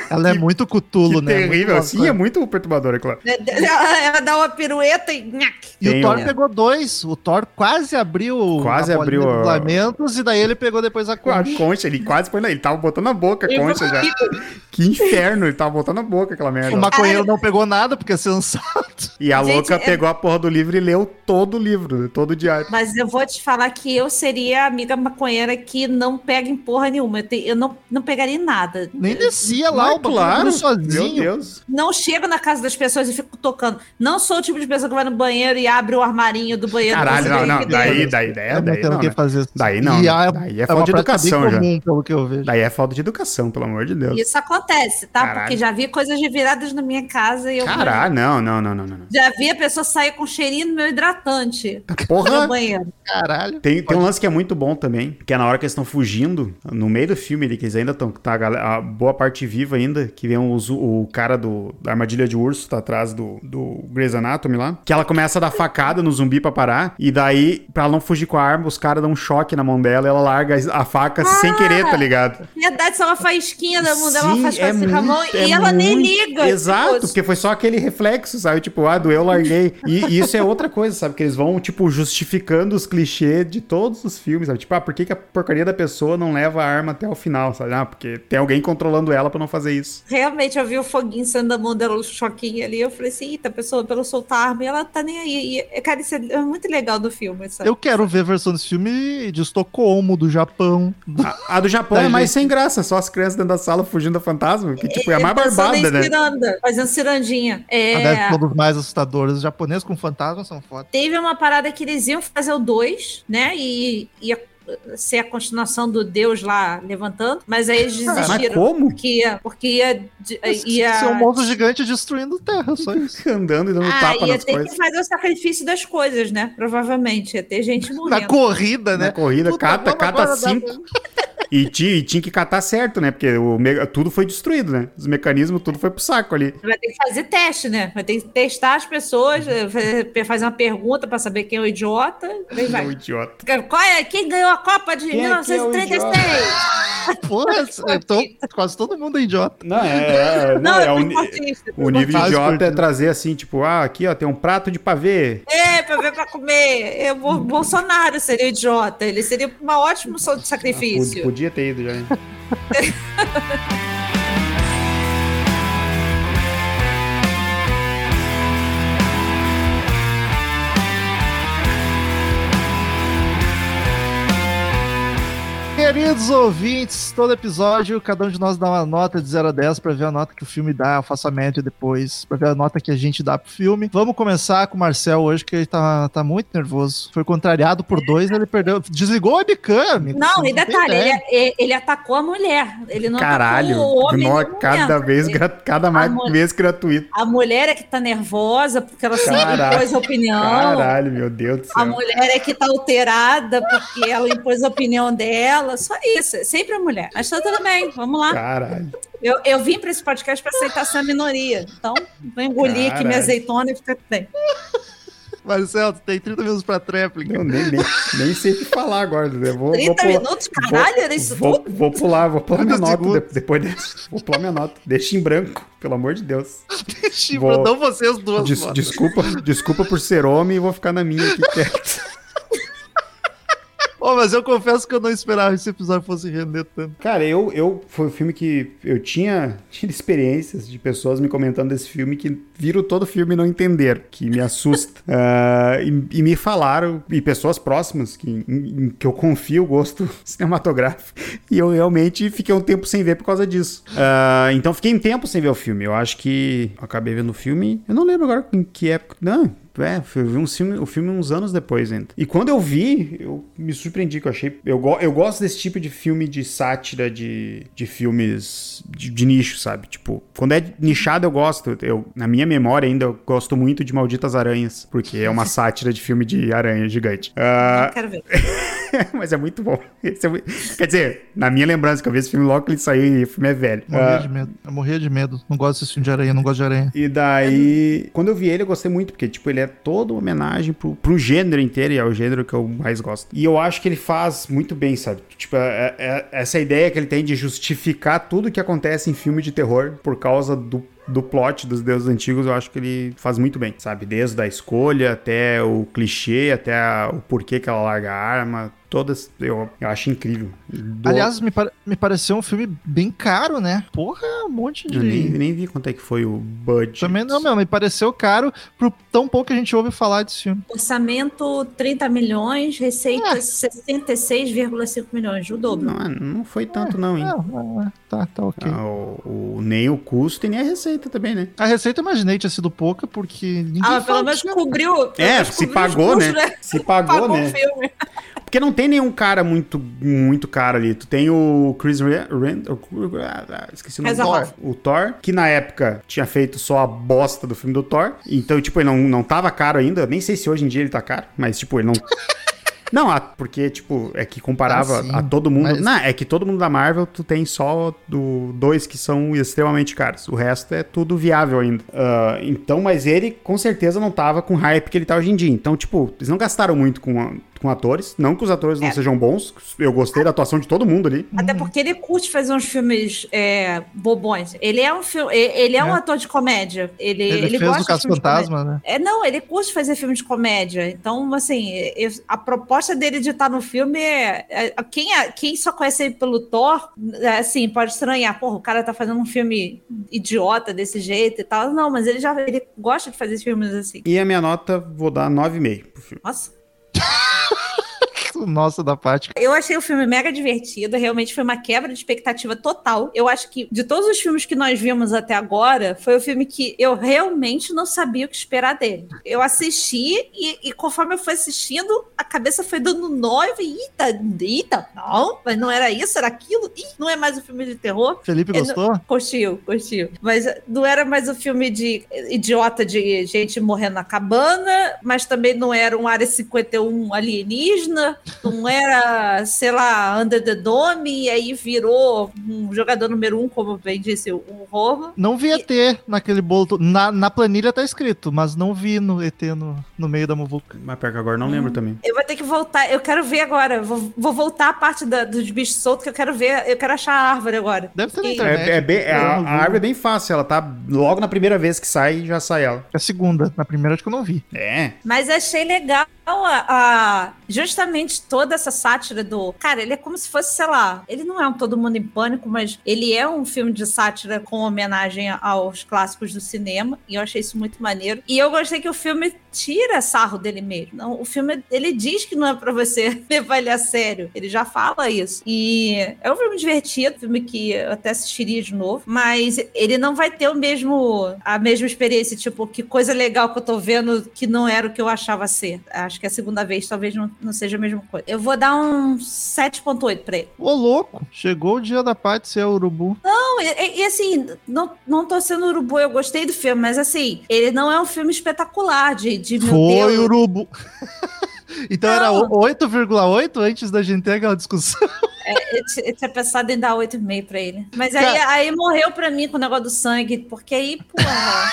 Ela é muito cutulo, né? terrível. Assim é muito perturbador, é claro. Ela, ela dá uma pirueta e. E Tem o Thor um- pegou dois. O Thor quase abriu Quase abriu de a- Lamentos e daí ele pegou depois a Com a concha. concha, ele quase foi na... Ele tava botando na boca a concha já. Que inferno, ele tava botando na boca aquela merda. O maconheiro não pegou nada porque é sensato. E a Gente, louca é- pegou a porra do livro e leu todo o livro, todo o diário. Mas eu vou te falar que eu seria a amiga maconheira que não pega em porra nenhuma. Eu, te- eu não, não pegaria em nada. Nem descia lá Mas o bagulho Meu sozinho. Deus. Não chego na casa das pessoas e fico tocando. Não sou o tipo de pessoa que vai no banheiro e abre o armarinho do banheiro. Caralho, não, não. Daí, daí, daí, Eu não daí, não, o que né? fazer. isso. Daí não, a- daí é falta de prática bem educação já. comum, pelo que eu vejo. Daí é falta de educação, pelo amor de Deus. Isso acontece, tá? Caralho. Porque já vi coisas de viradas na minha casa e eu. Caralho, não, não, não, não, não. não. Já vi a pessoa sair com cheirinho no meu hidratante no Porra! banheiro. Caralho. Tem, tem um lance que é muito bom também, que é na hora que eles estão fugindo, no meio do filme ali, que eles ainda estão, tá a, galera- a boa parte viva ainda, que vem os- o cara do, da armadilha de urso, tá atrás do, do Grey's Anatomy lá, que ela começa a dar facada no zumbi pra parar, e daí, pra ela não fugir com a arma, os caras dão um choque na mão dela e ela larga a faca sem querer, tá ligado? Verdade, só uma faísquinha da mão dela, ela Sim, faz é assim a mão muito- é e ela nem muito- liga. Exato, Tipo, porque foi só aquele reflexo, sabe? Tipo, ah, doeu, larguei. E, e isso é outra coisa, sabe? Que eles vão, tipo, justificando os clichês de todos os filmes, sabe? Tipo, ah, por que, que a porcaria da pessoa não leva a arma até o final, sabe? Ah, porque tem alguém controlando ela pra não fazer isso. Realmente, eu vi o foguinho saindo da mão dela, o choquinho ali. Eu falei assim, eita, a pessoa, pelo soltar e ela tá nem aí. E, cara, isso é muito legal do filme, sabe? Eu quero ver a versão desse filme de Estocolmo, do Japão. A, a do Japão Da é mais sem graça, só as crianças dentro da sala fugindo da fantasma, que, tipo, é a mais barbada, né? ciranda, fazendo cirandinha. É, A dos mais assustadores. Os japoneses com fantasmas são foda. Teve uma parada que eles iam fazer o 2, né? E ia ser a continuação do Deus lá levantando, mas aí eles Mas desistiram. como? Porque ia, porque ia, ia, Ser um monstro gigante destruindo terra, só isso. <laughs> Andando e dando ah, tapa ia nas ter coisas. que fazer o sacrifício das coisas, né? Provavelmente. Ia ter gente Na morrendo. corrida, né? Na corrida, Puta, cata, cata cinco. <laughs> E tinha, e tinha que catar certo, né? Porque o mega- tudo foi destruído, né? Os mecanismos, tudo foi pro saco ali. Vai ter que fazer teste, né? Vai ter que testar as pessoas, eh, fa- fazer uma pergunta pra saber quem é o idiota. Aí É vai. idiota. Qual é? Quem ganhou a Copa de Quem é <laughs> que é o 1936? Porra, então quase todo mundo é idiota. Não, é. <laughs> é não, é é o, um o nível Faz idiota é trazer assim, tipo, ah, aqui, ó, tem um prato de pavê. É, pra ver pra comer. É, o Bolsonaro seria idiota. Ele seria uma ótima opção de Ah, sacrifício. pod- podia ter ido já. <laughs> Queridos ouvintes, todo episódio, cada um de nós dá uma nota de 0 a 10 pra ver a nota que o filme dá. Eu faço a média depois pra ver a nota que a gente dá pro filme. Vamos começar com o Marcel hoje, que ele tá, tá muito nervoso. Foi contrariado por dois, ele perdeu. Desligou o webcam, amigo. Não, e detalhe, ele, ele- ele atacou a mulher. Ele não Caralho. atacou o homem. nenhum cada vez, cada mais mulher- vez gratuito. A mulher é que tá nervosa porque ela sempre Caralho. impôs opinião. Caralho, meu Deus do A céu. mulher é que tá alterada porque ela impôs a opinião dela. Só isso. É sempre a mulher. Mas tá tudo bem. Vamos lá. Caralho. Eu, eu vim pra esse podcast pra aceitar ser a minoria. Então, vou engolir aqui Caralho. minha azeitona e fica bem. Marcelo, tu tem 30 minutos pra tréplica. Eu nem, nem, nem sei o que falar agora. Vou, 30 vou pular- minutos? Caralho, era isso vou, tudo? Vou pular, vou pular minha 30 nota de- depois desse. Vou pular minha nota. Deixa em branco, pelo amor de Deus. Chifra, Vou- não vocês duas. Des- desculpa, desculpa por ser homem e vou ficar na minha aqui quieto. Ô, mas eu confesso que eu não esperava que esse episódio fosse render tanto. Cara, eu, eu foi um filme que eu tinha, tinha experiências de pessoas me comentando desse filme que viram todo o filme e não entenderam, que me assusta. <laughs> Ah, e, e me falaram, e pessoas próximas, que, em, em que eu confio o gosto <laughs> cinematográfico, e eu realmente fiquei um tempo sem ver por causa disso. Ah, então fiquei um tempo sem ver o filme. Eu acho que eu acabei vendo o filme, eu não lembro agora em que época. Não, é, eu vi um filme, o filme uns anos depois ainda. E quando eu vi, eu me surpreendi, que eu achei. Eu, go- eu gosto desse tipo de filme de sátira, de, de filmes de, de nicho, sabe? Tipo, quando é nichado eu gosto. Eu, na minha memória ainda, eu gosto muito de Malditas Aranhas, porque é uma <laughs> sátira de filme de aranha gigante. Ah, Não quero ver. <laughs> <laughs> mas é muito bom. É muito- Quer dizer, na minha lembrança, que eu vi esse filme logo que ele saiu e o filme é velho. Morria Ah, de medo. Eu morria de medo. Não gosto desse filme de aranha, não gosto de aranha. E daí, quando eu vi ele, eu gostei muito, porque, tipo, ele é toda uma homenagem pro, pro gênero inteiro, e é o gênero que eu mais gosto. E eu acho que ele faz muito bem, sabe? Tipo, é- é- essa ideia que ele tem de justificar tudo que acontece em filme de terror por causa do do plot dos deuses antigos, eu acho que ele faz muito bem, sabe? Desde a escolha até o clichê, até a- o porquê que ela larga a arma, todas eu, eu acho incrível. Do- Aliás, me, pare- me pareceu um filme bem caro, né? Porra, um monte de. eu nem, nem vi quanto é que foi o budget. Também não, meu, me pareceu caro pro tão pouco que a gente ouve falar desse filme. Orçamento 30 milhões, receita 66,5 milhões, o dobro. Não, não foi tanto não, hein? Não, não, não. tá, tá ok. Ah, o, o- nem o custo e nem a receita também, né? A receita eu imaginei tinha sido pouca, porque ninguém Ah, pelo menos que- cobriu. É, se pagou, custos, né? Se pagou, Pagou né? o filme. Porque não tem nenhum cara muito, muito caro ali. Tu tem o Chris ah, esqueci o nome. Thor. O Thor, que na época tinha feito só a bosta do filme do Thor. Então, tipo, ele não, não tava caro ainda. Nem sei se hoje em dia ele tá caro, mas, tipo, ele não... <laughs> Não, porque, tipo, é que comparava Ah, a todo mundo. Mas- Não, é que todo mundo da Marvel, tu tem só do dois que são extremamente caros. O resto é tudo viável ainda. Ah, então, mas ele com certeza não tava com o hype que ele tá hoje em dia. Então, tipo, eles não gastaram muito com, a- com atores. Não que os atores não É. sejam bons. Eu gostei da atuação de todo mundo ali. Até porque ele curte fazer uns filmes é, bobões. Ele é um filme, ele é, um É. ator de comédia. Ele, Ele, ele, fez gosta do de filmes. Fantasma, né? É, não, ele curte fazer filme de comédia. Então, assim, eu- a proposta dele de estar no filme é. é- quem, é- quem só conhece ele pelo Thor, é, assim, pode estranhar. Porra, o cara tá fazendo um filme idiota desse jeito e tal. Não, mas ele já ele gosta de fazer filmes assim. E a minha nota, vou dar 9,5 pro filme. Nossa. Nossa, da Paty. Eu achei o filme mega divertido, realmente foi uma quebra de expectativa total. Eu acho que de todos os filmes que nós vimos até agora, foi o filme que eu realmente não sabia o que esperar dele. Eu assisti e, e conforme eu fui assistindo, a cabeça foi dando nó e eita, eita, não, mas não era isso, era aquilo. Ih, não é mais um filme de terror. Felipe É, gostou? Curtiu, curtiu. Mas não era mais um filme de idiota de gente morrendo na cabana, mas também não era um Área 51 alienígena, não era, sei lá, Under the Dome, e aí virou um jogador número um, como bem disse o Romo. Não vi ET naquele bolo. Na, na planilha tá escrito, mas não vi no ET no, no meio da muvuca. Mas pior que agora não lembro também. Eu vou ter que voltar, eu quero ver agora, vou, vou voltar a parte da- dos bichos soltos que eu quero ver, eu quero achar a árvore agora. Deve ter na internet. É, é bem, é, a, a árvore é bem fácil, ela tá logo na primeira vez que sai, já sai ela. É a segunda. Na primeira acho que eu não vi. É. Mas achei legal a, a- justamente toda essa sátira do. Cara, ele é como se fosse, sei lá, ele não é um Todo Mundo em Pânico, mas ele é um filme de sátira com homenagem aos clássicos do cinema. E eu achei isso muito maneiro. E eu gostei que o filme tira sarro dele mesmo. Não, o filme, ele diz que não é pra você <laughs> levar ele a sério. Ele já fala isso. E é um filme divertido, filme que eu até assistiria de novo. Mas ele não vai ter o mesmo, a mesma experiência. Tipo, que coisa legal que eu tô vendo que não era o que eu achava ser. Acho que a segunda vez talvez não, não seja a mesma coisa. Eu vou dar um 7.8 pra ele. Ô, louco. Chegou o dia da Paty ser urubu. Não, e, e- e assim, não, não tô sendo urubu, eu gostei do filme, mas assim, ele não é um filme espetacular de, de Foi urubu. <laughs> então era Não. o- 8,8 antes da gente ter aquela discussão. <laughs> eu t- eu tinha pensado em dar 8,5 pra ele. Mas aí, Cara- aí morreu pra mim com o negócio do sangue, porque aí, porra,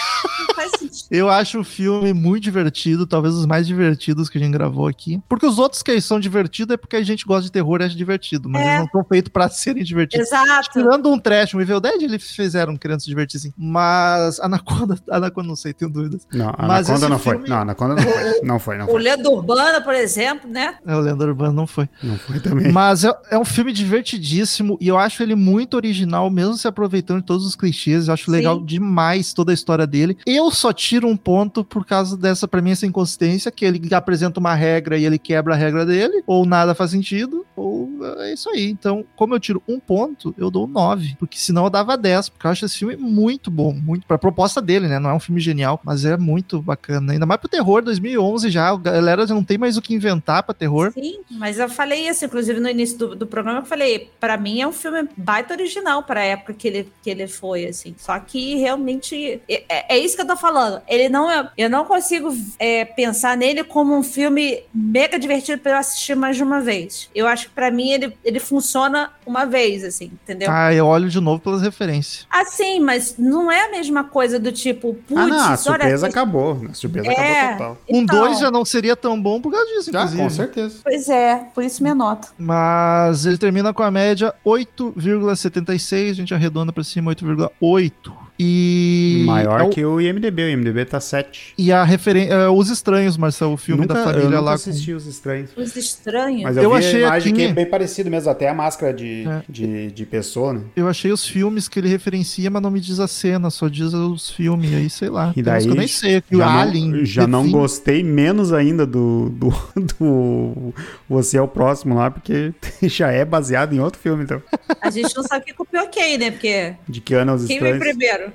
não faz sentido. Eu acho o filme muito divertido, talvez os mais divertidos que a gente gravou aqui. Porque os outros que são divertidos é porque a gente gosta de terror e acha divertido, mas É. eles não são feitos pra serem divertidos. Exato. Tirando um trash, um Evil Dead, eles fizeram querendo se divertir sim. Mas Anaconda, <laughs> Anaconda não sei, tenho dúvidas. Não, Mas Anaconda não foi. filme- Não, Anaconda não foi. <laughs> Não foi, não O foi. Lenda Urbana, por exemplo, né? É, o Lenda Urbana não foi. Não foi também. Mas é, é um filme divertidíssimo e eu acho ele muito original, mesmo se aproveitando de todos os clichês. Eu acho Sim. legal demais toda a história dele. Eu só tiro um ponto por causa dessa, pra mim, essa inconsistência, que ele apresenta uma regra e ele quebra a regra dele, ou nada faz sentido, ou é isso aí. Então, como eu tiro um ponto, eu dou nove, porque senão eu dava 10, porque eu acho esse filme muito bom, muito pra proposta dele, né? Não é um filme genial, mas é muito bacana. Ainda mais pro terror, 2011 já, a galera já não tem mais o que inventar pra terror. Sim, mas eu falei isso, inclusive no início do, do programa, eu falei, pra mim é um filme baita original pra época que ele, que ele foi, assim. Só que realmente é, é- é isso que eu tô falando. Ele não é. Eu não consigo é, pensar nele como um filme mega divertido pra eu assistir mais de uma vez. Eu acho que pra mim ele, ele funciona uma vez, assim, entendeu? Ah, eu olho de novo pelas referências. Assim, mas não é a mesma coisa do tipo, putz, Ah, não, a olha. surpresa acabou. A surpresa É. acabou total. Um Então, 2 já não seria tão bom por causa disso, Já, inclusive. com certeza. Pois é, por isso minha nota. Mas ele termina com a média 8,76, a gente arredonda pra cima 8,8. E Maior é o- que o IMDB. O IMDB tá 7. E a referência, Os Estranhos, Marcelo, o filme nunca, da eu família nunca lá. com- assisti Os Estranhos. Os estranhos. Mas eu, Eu vi achei a imagem aqui- que é bem parecido mesmo, até a máscara de, É. de, de pessoa, né? Eu achei os filmes que ele referencia, mas não me diz a cena, só diz os filmes, aí sei lá. E daí, que eu nem sei, que o já não- Alien. já não Thing. gostei menos ainda do, do, <laughs> do Você é o Próximo lá, porque <laughs> já é baseado em outro filme, então. A gente não sabe o que copiou quem, né? Porque De que ano é os quem veio estranhos?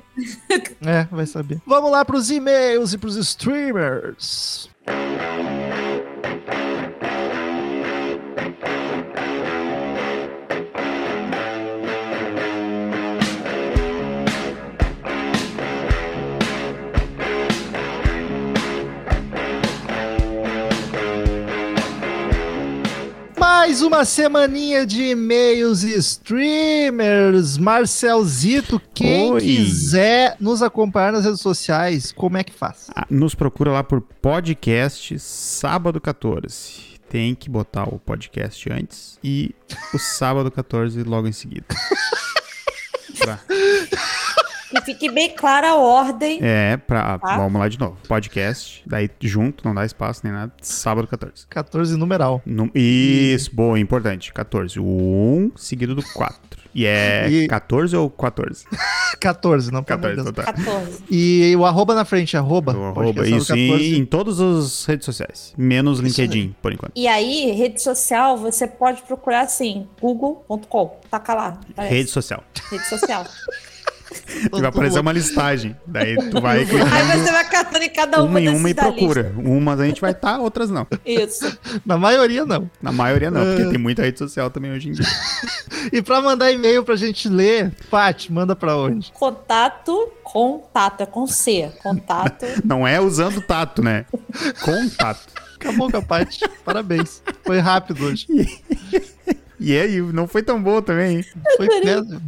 É, vai saber. Vamos lá pros e-mails e pros streamers. Mais uma semaninha de e-mails e streamers. Marcelzito, quem Oi. quiser nos acompanhar nas redes sociais, como é que faz? Ah, Nos procura lá por podcast sábado 14. Tem que botar o podcast antes e o sábado 14 logo em seguida. <laughs> Pra- Que fique bem clara a ordem. é, pra. Tá. Vamos lá de novo. Podcast, daí junto, não dá espaço nem nada. Sábado 14. 14 numeral. Num- Isso, boa, importante. 14. O 1 seguido do 4. E é <laughs> E- 14 ou 14? 14, <laughs> não pelo 14, amor de então Deus. tá. 14. E o arroba na frente, arroba. O arroba, isso 14. em, em todas as redes sociais. Menos Isso LinkedIn, por enquanto. E aí, rede social, você pode procurar assim, google.com. Taca lá. aparece. Rede social. Rede social. <laughs> <laughs> E vai aparecer uma listagem. Daí tu vai Aí você vai catando em cada uma, uma em uma e procura. Umas a gente vai estar, outras não. Isso. Na maioria, não. Na maioria não, É. porque tem muita rede social também hoje em dia. <laughs> E pra mandar e-mail pra gente ler, Paty, manda pra onde? Contato, contato, é com C. Contato. <laughs> Não é usando tato, né? Contato. Acabou com a Paty. Parabéns. Foi rápido hoje. E aí, não foi tão boa também, hein? Foi.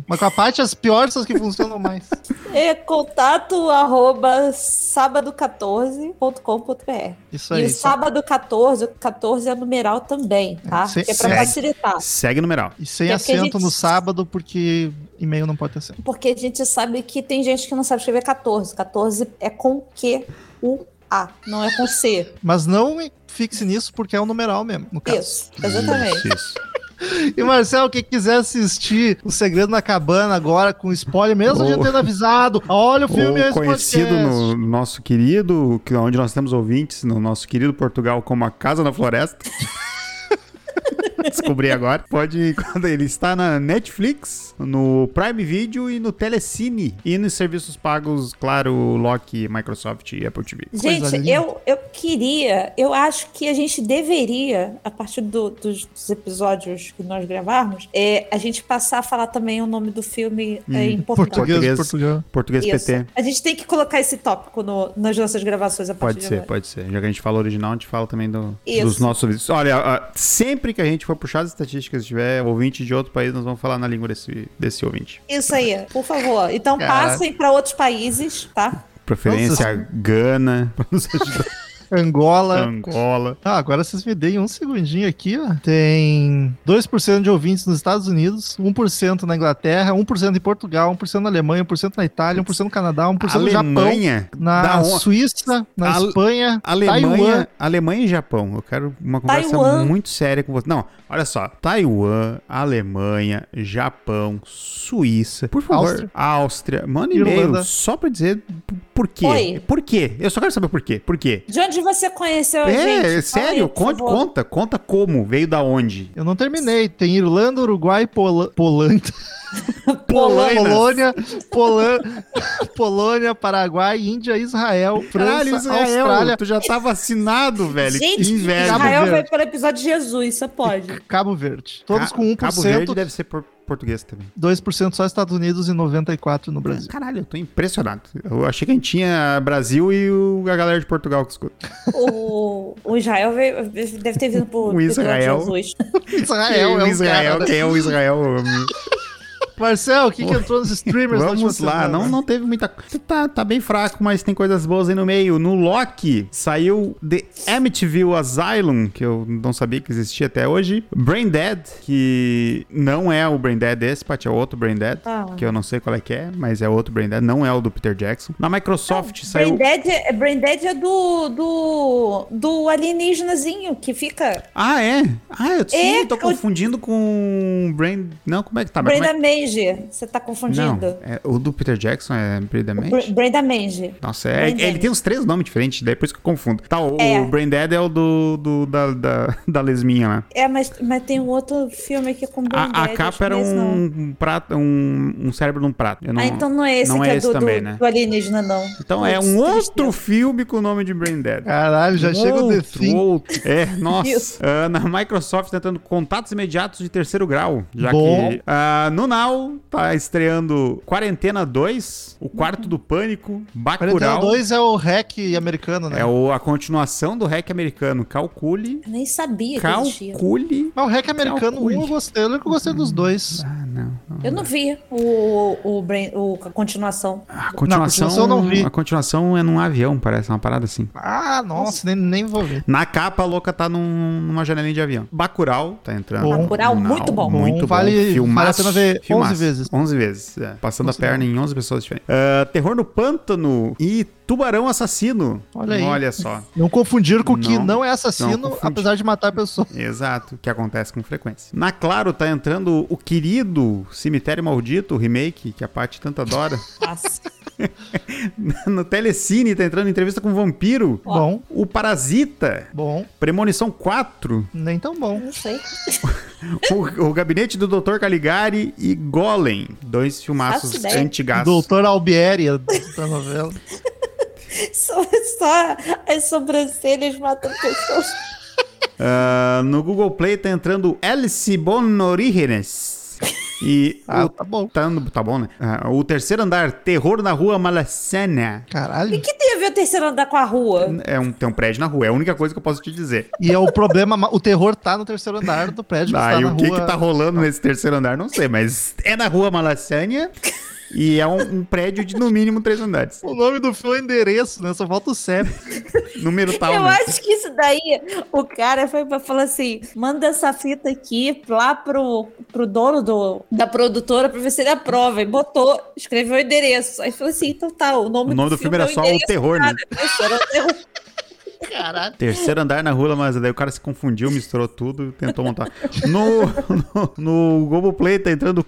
Mas com a Paty, as piores são as que funcionam mais. <laughs> É contato arroba sábado14.com.br. Isso E aí. o sábado 14, o 14 é numeral também, tá? Que é pra segue. facilitar. Segue numeral. E sem É porque a acento gente- no sábado, porque e-mail não pode ter acento. Porque a gente sabe que tem gente que não sabe escrever 14. 14 é com Q, U, A, não é com C. Mas não fixe nisso, porque é um numeral mesmo, no caso. Isso, exatamente. Isso, isso. E Marcel, quem quiser assistir O Segredo na Cabana agora com spoiler, mesmo Ou- tendo avisado, olha o filme Ou conhecido podcast. no nosso querido, que onde nós temos ouvintes, no nosso querido Portugal, como a Casa na Floresta. Descobri agora. Pode, <laughs> quando ele está na Netflix, no Prime Video e no Telecine. E nos serviços pagos, claro, Loki, Microsoft e Apple TV. Gente, eu, eu queria, eu acho que a gente deveria, a partir do- dos, dos episódios que nós gravarmos, é, a gente passar a falar também o nome do filme é, em português. Português, Português. Português. PT. A gente tem que colocar esse tópico no- nas nossas gravações a partir Pode de ser, agora. pode ser. Já que a gente fala original, a gente fala também do- dos nossos ouvintes. Olha, ah, sempre que a gente for pra puxar as estatísticas. Se tiver ouvinte de outro país, nós vamos falar na língua desse, desse ouvinte. Isso aí, por favor. Então Caraca. passem pra outros países, tá? Preferência Nossa. Gana, pra nos ajudar. Angola. Angola. Ah, agora vocês me deem um segundinho aqui, ó. Tem 2% de ouvintes nos Estados Unidos, 1% na Inglaterra, 1% em Portugal, 1% na Alemanha, 1% na Itália, 1% no Canadá, 1% no Japão, Alemanha. na Suíça, na Ale- Espanha, Alemanha, Taiwan. Alemanha e Japão. Eu quero uma conversa Taiwan. muito séria com você. Não, olha só. Taiwan, Alemanha, Japão, Suíça. Por favor. Áustria. Áustria. Manda Irlanda. e-mail só pra dizer por quê. Oi. Por quê? Eu só quero saber por quê. Por quê? De onde você conheceu a É, gente? Fala sério, aí, conta, conta, conta como, veio da onde. Eu não terminei. Tem Irlanda, Uruguai, Pola... Polândia. <laughs> Polônia, Polã... <laughs> Polônia, Paraguai, Índia, Israel, França, Caralho, Israel, Austrália, tu já tá vacinado, velho. Gente, que inveja. Cabo Israel vai Verde. pelo episódio de Jesus, você pode. Cabo Verde. Todos Ca- com 1%, Cabo Verde deve ser por- português também. 2% só Estados Unidos e 94% no Brasil. Caralho, eu tô impressionado. Eu achei que a gente tinha Brasil e o- a galera de Portugal que escuta. O, o Israel veio- deve ter vindo por <laughs> O Israel. Jesus. Israel Quem é o um Israel, cara. quem é o Israel? Marcel, o que, que entrou nos streamers na Vamos última lá, semana? não, não teve muita coisa. Tá, tá bem fraco, mas tem coisas boas aí no meio. No Loki saiu The Amityville Asylum, que eu não sabia que existia até hoje. Brain Dead, que não é o Brain Dead desse, Paty, é outro Brain Dead, Ah. que eu não sei qual é que é, mas é outro Brain Dead, não é o do Peter Jackson. Na Microsoft saiu. Brain Dead, é- Brain Dead é do, do, do alienígenazinho que fica. Ah, é? Ah, eu sim, É, tô eu- confundindo com Brain. Não, como é que tá? Mas Brain como é... Mange, você tá Não, confundindo? é, o do Peter Jackson é Brain Dead Bra- Brain da Mange. Nossa, é, ele tem uns três nomes diferentes, depois que eu confundo. Tá, o, É. o Brain Dead é o do, do- da, da, da lesminha lá. É, mas, mas tem um outro filme aqui com Brain A, a capa era não é não. um, prato, um, um cérebro num prato. Eu não- ah, então não é esse não que é é, esse do, também, do, né? do alienígena, não. Então é Putz, um outro tristeza. filme com o nome de Brain Dead. Caralho, já chega The outro, Thing. outro. É, <laughs> nossa. Isso. Ah, na Microsoft tentando contatos imediatos de terceiro grau. Já Bom. que ah, no Tá estreando Quarentena 2, O Quarto do Pânico, Bacurau. 42 é o hack americano, né? É o- a continuação do hack americano. Calcule. Eu nem sabia que existia. Calcule. Mas o hack americano, um eu gostei, eu lembro que eu gostei dos dois. Ah, não. não. Eu não vi o, o, o, a continuação. A continuação, continuação eu não vi. A continuação é num avião, parece uma parada assim. Ah, nossa, nem, nem vou ver. Na capa, a louca tá num- numa janelinha de avião. Bacurau tá entrando. Bom. Bacurau, muito bom. Muito bom. Vale- vale a Filmaço, pena ver 11 filmaço. vezes. 11 vezes, é. Passando Nossa, a perna em 11 pessoas diferentes. Ah, Terror no Pântano e Tubarão Assassino. Olha aí. Olha só. Não confundir com o que Não, não é não assassino, confundir. apesar de matar pessoas. <laughs> Exato, que acontece com frequência. Na Claro tá entrando o querido Cemitério Maldito, o remake, que a Paty tanto adora. <laughs> Nossa. <laughs> no Telecine tá entrando entrevista com o Vampiro. Bom, O Parasita. bom, Premonição 4. nem tão bom. Não sei. <laughs> O, o Gabinete do Dr. Caligari e Golem. Dois filmaços antigaços. Doutor Albieri da novela. <laughs> Só, só as sobrancelhas matando pessoas. Ah, no Google Play tá entrando Alice Bonorígenes. E Ah, o, tá bom. tá, tá bom, né? Ah, o terceiro andar, Terror na Rua Malacena. O Caralho. que tem a ver o terceiro andar com a rua? É um, tem um prédio na rua, é a única coisa que eu posso te dizer. E é o problema, o terror tá no terceiro andar do prédio Ah, está e na o que rua. que tá rolando nesse terceiro andar, não sei, mas é na Rua Malacênia e é um, um prédio de no mínimo três andares. O nome do filme é endereço, né? Só falta o CEP. Número tal, Eu né? acho que isso daí, o cara foi pra falar assim: manda essa fita aqui lá pro, pro dono do, da produtora pra ver se ele aprova. E botou, escreveu o endereço. Aí falou assim: então tá, o nome, O nome do filme era é o só O Terror, né? cara. Isso, era o terror. Caralho. Terceiro andar na rua, mas daí o cara se confundiu, misturou tudo, tentou montar. No, <laughs> no, no Globoplay tá entrando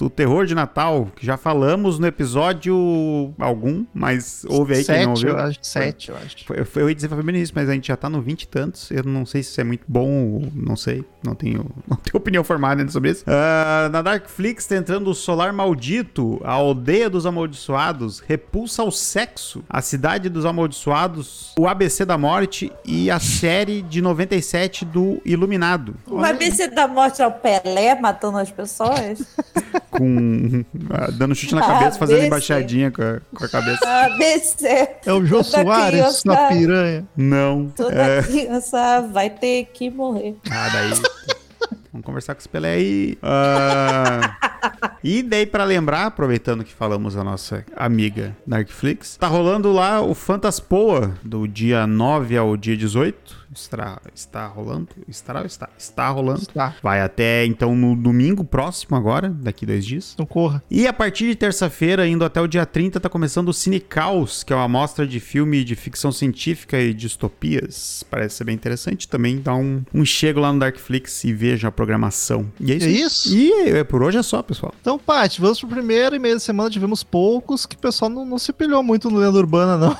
O terror de Natal, que já falamos no episódio algum, mas ouve aí quem não Sete, ouviu. eu acho. Sete, eu acho. Foi- Eu, ia dizer pra bem isso, mas a gente já tá no 20 e tantos. Eu não sei se isso é muito bom, ou não sei. Não tenho, <laughs> não tenho opinião formada ainda sobre isso. Ah, na Darkflix tá entrando o Solar Maldito, a aldeia dos amaldiçoados, Repulsa ao Sexo, a cidade dos amaldiçoados, o ABC da Morte e a série de 97 do Iluminado. O ABC da morte é o Pelé matando as pessoas? <laughs> com. ah, dando chute na cabeça, fazendo embaixadinha com a, com a cabeça. ABC. É o Jô Toda Soares criança- na piranha. Não. Toda É... criança vai ter que morrer. Ah, daí. Vamos conversar com esse Pelé aí. Ah, e daí, pra lembrar, aproveitando que falamos a nossa amiga Darkflix, tá rolando lá o Fantaspoa do dia 9 ao dia 18. Estará, está rolando? Estará ou está? Está rolando. Tá, Vai até então no domingo próximo agora, daqui dois dias. então corra. E a partir de terça-feira, indo até o dia 30, tá começando o Cine Caos, que é uma amostra de filme de ficção científica e distopias. Parece ser bem interessante. Também dá um, um chego lá no Darkflix e veja a programação. E é isso. É isso? E é, por hoje é só, pessoal. Então, Paty, vamos pro primeiro e-mail da semana. Tivemos poucos, que o pessoal não, não se pilhou muito no Lenda Urbana, não.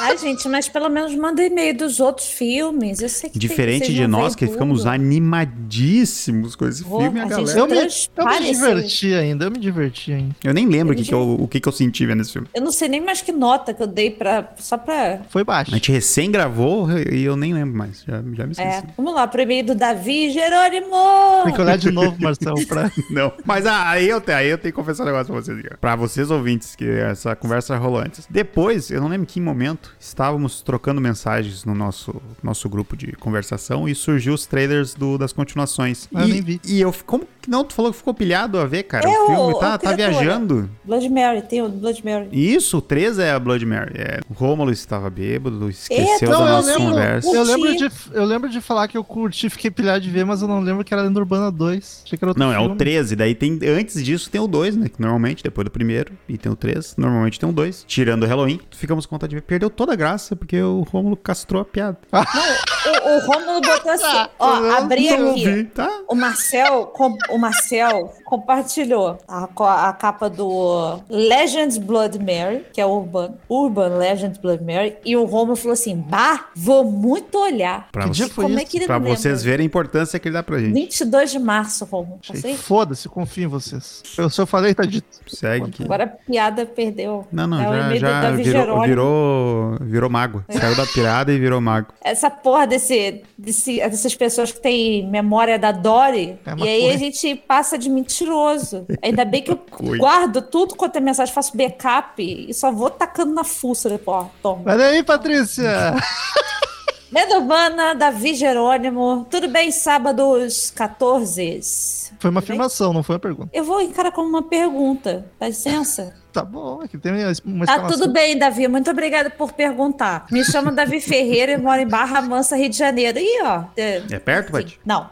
Ai, gente, mas pelo menos manda e-mail dos outros filmes. Eu sei que tem- Diferente vocês de nós, que ficamos tudo. animadíssimos com esse Porra, filme, a a gente galera. Eu me, eu me Transparece. diverti ainda, eu me diverti ainda. Eu nem lembro o que, que eu, o que, que eu senti vendo esse filme. Eu não sei nem mais que nota que eu dei pra, só pra. Foi baixo. A gente recém gravou e eu nem lembro mais. Já, já me esqueci. É, vamos lá, pro e-mail do Davi Jerônimo! Tem que olhar de novo, Marcelo, pra... <laughs> Não. Mas ah, aí, eu, aí eu tenho que confessar um negócio pra vocês. cara. Pra vocês ouvintes, que essa conversa rolou antes. Depois, eu não lembro em que momento, estávamos trocando mensagens no nosso, nosso grupo de conversação e surgiu os trailers do, das continuações. Ah, eu e, nem vi. E eu, como não? Tu falou que ficou pilhado a ver, cara? É, o filme o- tá, o tá criatura. viajando. Blood Mary, tem o Blood Mary. Isso, o 3 é a Blood Mary. É, o Rômulo estava bêbado, esqueceu Não, da eu nossa lembro- conversa. Eu lembro, de, eu lembro de falar que eu curti, fiquei pilhado de ver, mas eu não lembro que era Lenda Urbana 2. Achei que era outro Não, é o filme. 13. Daí tem. Antes disso tem o 2, né? Que normalmente, depois do primeiro, e tem o 3. Normalmente tem o 2. Tirando o Halloween, ficamos com vontade de ver. Perdeu toda a graça, porque o Rômulo castrou a piada. O, o Rômulo botou assim, <laughs> ó, eu abri Não aqui. ouvi, tá? O Marcel, com- o Marcel compartilhou a, a capa do Legends Blood Mary, que é Urban, Urban Legends Blood Mary, e o Romulo falou assim: Bah, vou muito olhar. Pra, Que dia foi Como é isso? que ele pra vocês verem a importância que ele dá pra gente. 22 de março, Romulo. Passei? Foda-se, confio em vocês. Eu, se eu falei, tá dito. Segue aqui. Agora a piada perdeu. Não, não, É já, já virou, virou, virou mago. Saiu da pirada e virou mago. Essa porra desse, desse- dessas pessoas que têm memória da Dory. É e aí a gente passa de mentiroso. Ainda bem que eu <laughs> guardo tudo quanto é mensagem, faço backup e só vou tacando na fuça depois. Toma. Olha aí, Patrícia! <laughs> Urbana, Davi Jerônimo. Tudo bem, sábados 14. Foi uma Tudo bem? afirmação, não foi uma pergunta. Eu vou encarar como uma pergunta. Dá licença? <laughs> Tá bom, aqui tem uma Tá exclamação. tudo bem, Davi. Muito obrigada por perguntar. Me chamo Davi Ferreira e moro em Barra Mansa, Rio de Janeiro. Ih, ó. é- É perto, Paty? Não.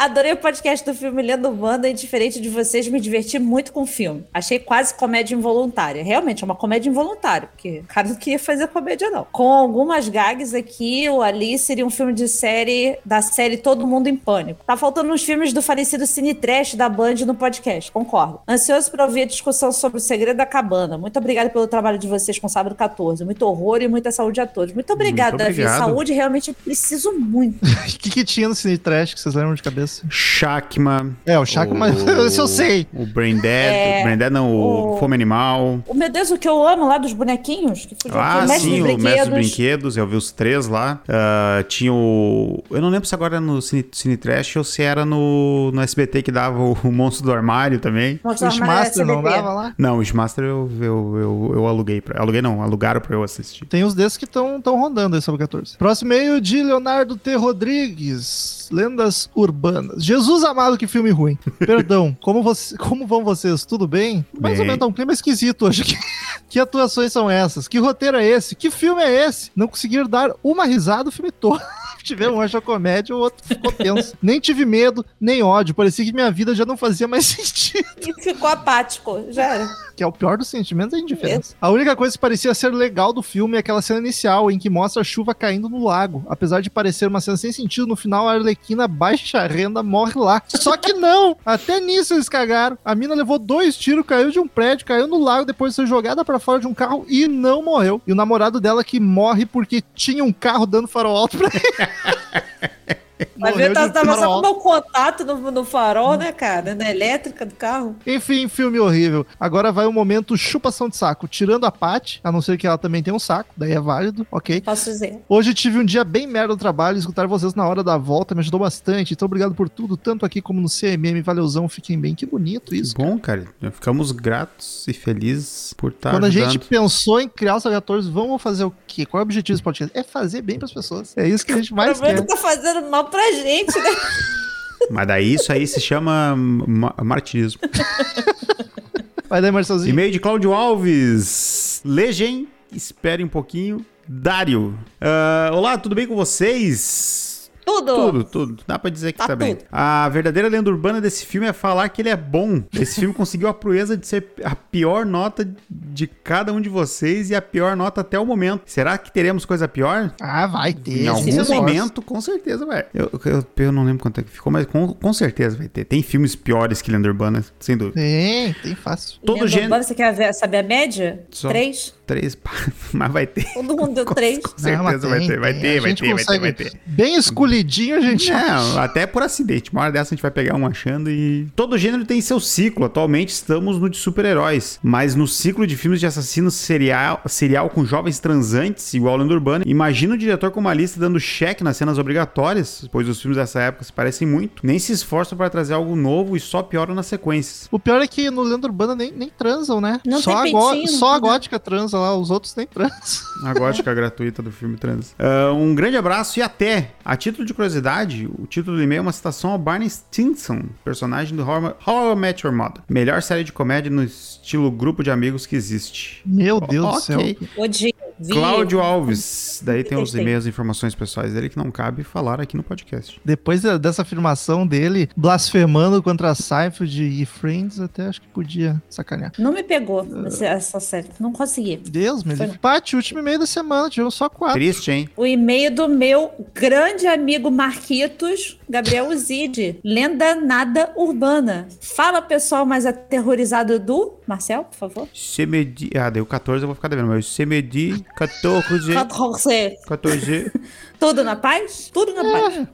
Adorei o podcast do filme Lenda Urbana e, diferente de vocês, me diverti muito com o filme. Achei quase comédia involuntária. Realmente, é uma comédia involuntária, porque o cara não queria fazer comédia, não. Com algumas gags aqui, o Ali seria um filme de série, da série Todo Mundo em Pânico. Tá faltando uns filmes do falecido Cine Trash da Band no podcast, concordo. Ansioso para ouvir a discussão sobre o segredo da cabana. Muito obrigada pelo trabalho de vocês com Sábado 14. Muito horror e muita saúde a todos. Muito obrigada, Muito Davi. obrigado. Saúde realmente eu preciso muito. <laughs> O que, que tinha no Cine Trash que vocês lembram de cabeça? Shakma. É, o Chaco, mas <laughs> isso eu sei. O Brain Dead. É, o Brain Dead não, o, o- Fome Animal. Oh, meu Deus, o que eu amo lá dos bonequinhos? Que fugiu Ah, o sim, dos o Mestre dos Brinquedos. Eu vi os três lá. Ah, tinha o. Eu não lembro se agora era no Cine, Cine Trash ou se era no, no SBT que dava o, o Monstro do Armário também. O Armário Wishmaster não dava lá? Não, o Wishmaster eu, eu, eu, eu aluguei. Pra, aluguei não, alugaram pra eu assistir. Tem uns desses que estão rondando aí sobre 14. Próximo e-mail de Leonardo T. Rodrigues. Lendas urbanas. Jesus amado, que filme ruim. Perdão, <laughs> como, você, como vão vocês? Tudo bem? Mais ou Bem. menos, tá um clima esquisito hoje aqui. <laughs> que atuações são essas? Que roteiro é esse? Que filme é esse? Não conseguir dar uma risada o filme todo. <laughs> Tivemos um achou comédia, o outro ficou tenso. nem tive medo, nem ódio. Parecia que minha vida já não fazia mais sentido. E ficou apático. Já era. Que é o pior dos sentimentos, é a indiferença. A única coisa que parecia ser legal do filme é aquela cena inicial, em que mostra a chuva caindo no lago. Apesar de parecer uma cena sem sentido, no final a Arlequina baixa renda morre lá. Só que não! Até nisso eles cagaram. A mina levou dois tiros, caiu de um prédio, caiu no lago depois de ser jogada pra fora de um carro e não morreu. E o namorado dela que morre porque tinha um carro dando farol alto pra ele. <laughs> Vai Morreu ver, tá, tava só com o meu contato no, no farol, né, cara? Na elétrica do carro. Enfim, filme horrível. Agora vai o momento chupação de saco. Tirando a Paty, a não ser que ela também tenha um saco, daí é válido, ok. Posso dizer. Hoje tive um dia bem merda no trabalho, escutar vocês na hora da volta me ajudou bastante. Então obrigado por tudo, tanto aqui como no CMM. Valeuzão, fiquem bem. Que bonito isso. Bom, cara. Já ficamos gratos e felizes por estar Quando a ajudando. gente pensou em criar os 14, vamos fazer o quê? Qual é o objetivo desse podcast? É fazer bem pras pessoas. É isso que a gente O mais problema quer. tá fazendo mal pra gente, né? <laughs> Mas daí isso aí se chama ma- martirismo. <laughs> Vai daí, Marcelzinho. E-mail de Cláudio Alves. Legem, espere um pouquinho. Dário. Ah, olá, tudo bem com vocês? Tudo. Tudo, tudo. Dá pra dizer que tá, Tá bem. A verdadeira lenda urbana desse filme é falar que ele é bom. Esse filme <laughs> conseguiu a proeza de ser a pior nota de cada um de vocês e a pior nota até o momento. Será que teremos coisa pior? Ah, vai ter. Em algum senhor. momento, com certeza vai. Eu, eu, eu não lembro quanto é que ficou, mas com, com certeza vai ter. Tem filmes piores que Lenda Urbana, sem dúvida. Tem, tem fácil. Todo Lenda gênero- urbana, Você quer ver- saber a média? Só. Três? Três, <laughs> mas vai ter. Todo mundo deu Com- três. Com mas certeza vai tem, ter, vai ter, vai ter, vai ter, vai ter. Bem escolhidinho a gente. Não, até por acidente. Uma hora dessa a gente vai pegar um achando e. Todo gênero tem seu ciclo. Atualmente estamos no de super-heróis. Mas no ciclo de filmes de assassinos serial, serial com jovens transantes, igual Lenda Urbana, imagina o diretor com uma lista dando cheque nas cenas obrigatórias, pois os filmes dessa época se parecem muito. Nem se esforçam para trazer algo novo e só pioram nas sequências. O pior é que no Lenda Urbana nem, nem transam, né? Não só, tem a go- só a tem gótica transa lá, os outros nem transam. <laughs> A gótica gratuita do filme Trans. Ah, um grande abraço e até. A título de curiosidade, o título do e-mail é uma citação ao Barney Stinson, personagem do How, How I Met Your Mother. Melhor série de comédia no estilo grupo de amigos que existe. Meu Deus do céu. Vi. Cláudio Alves. Daí tem os e-mails informações pessoais dele que não cabe falar aqui no podcast. Depois dessa afirmação dele, blasfemando contra Seinfeld e Friends, até acho que podia sacanear. Não me pegou essa, essa série. Não consegui. Deus, me Foi livre. Paty, último e-mail da semana, tivemos só quatro. Triste, hein? O e-mail do meu grande amigo Marquitos, Gabriel <laughs> Uzide. Lenda nada urbana. Fala, pessoal mais aterrorizado do... Marcel, por favor. CMD. Ah, deu 14, eu vou ficar devendo, mas CMD 14. 14. 14. Tudo na paz? Tudo na paz.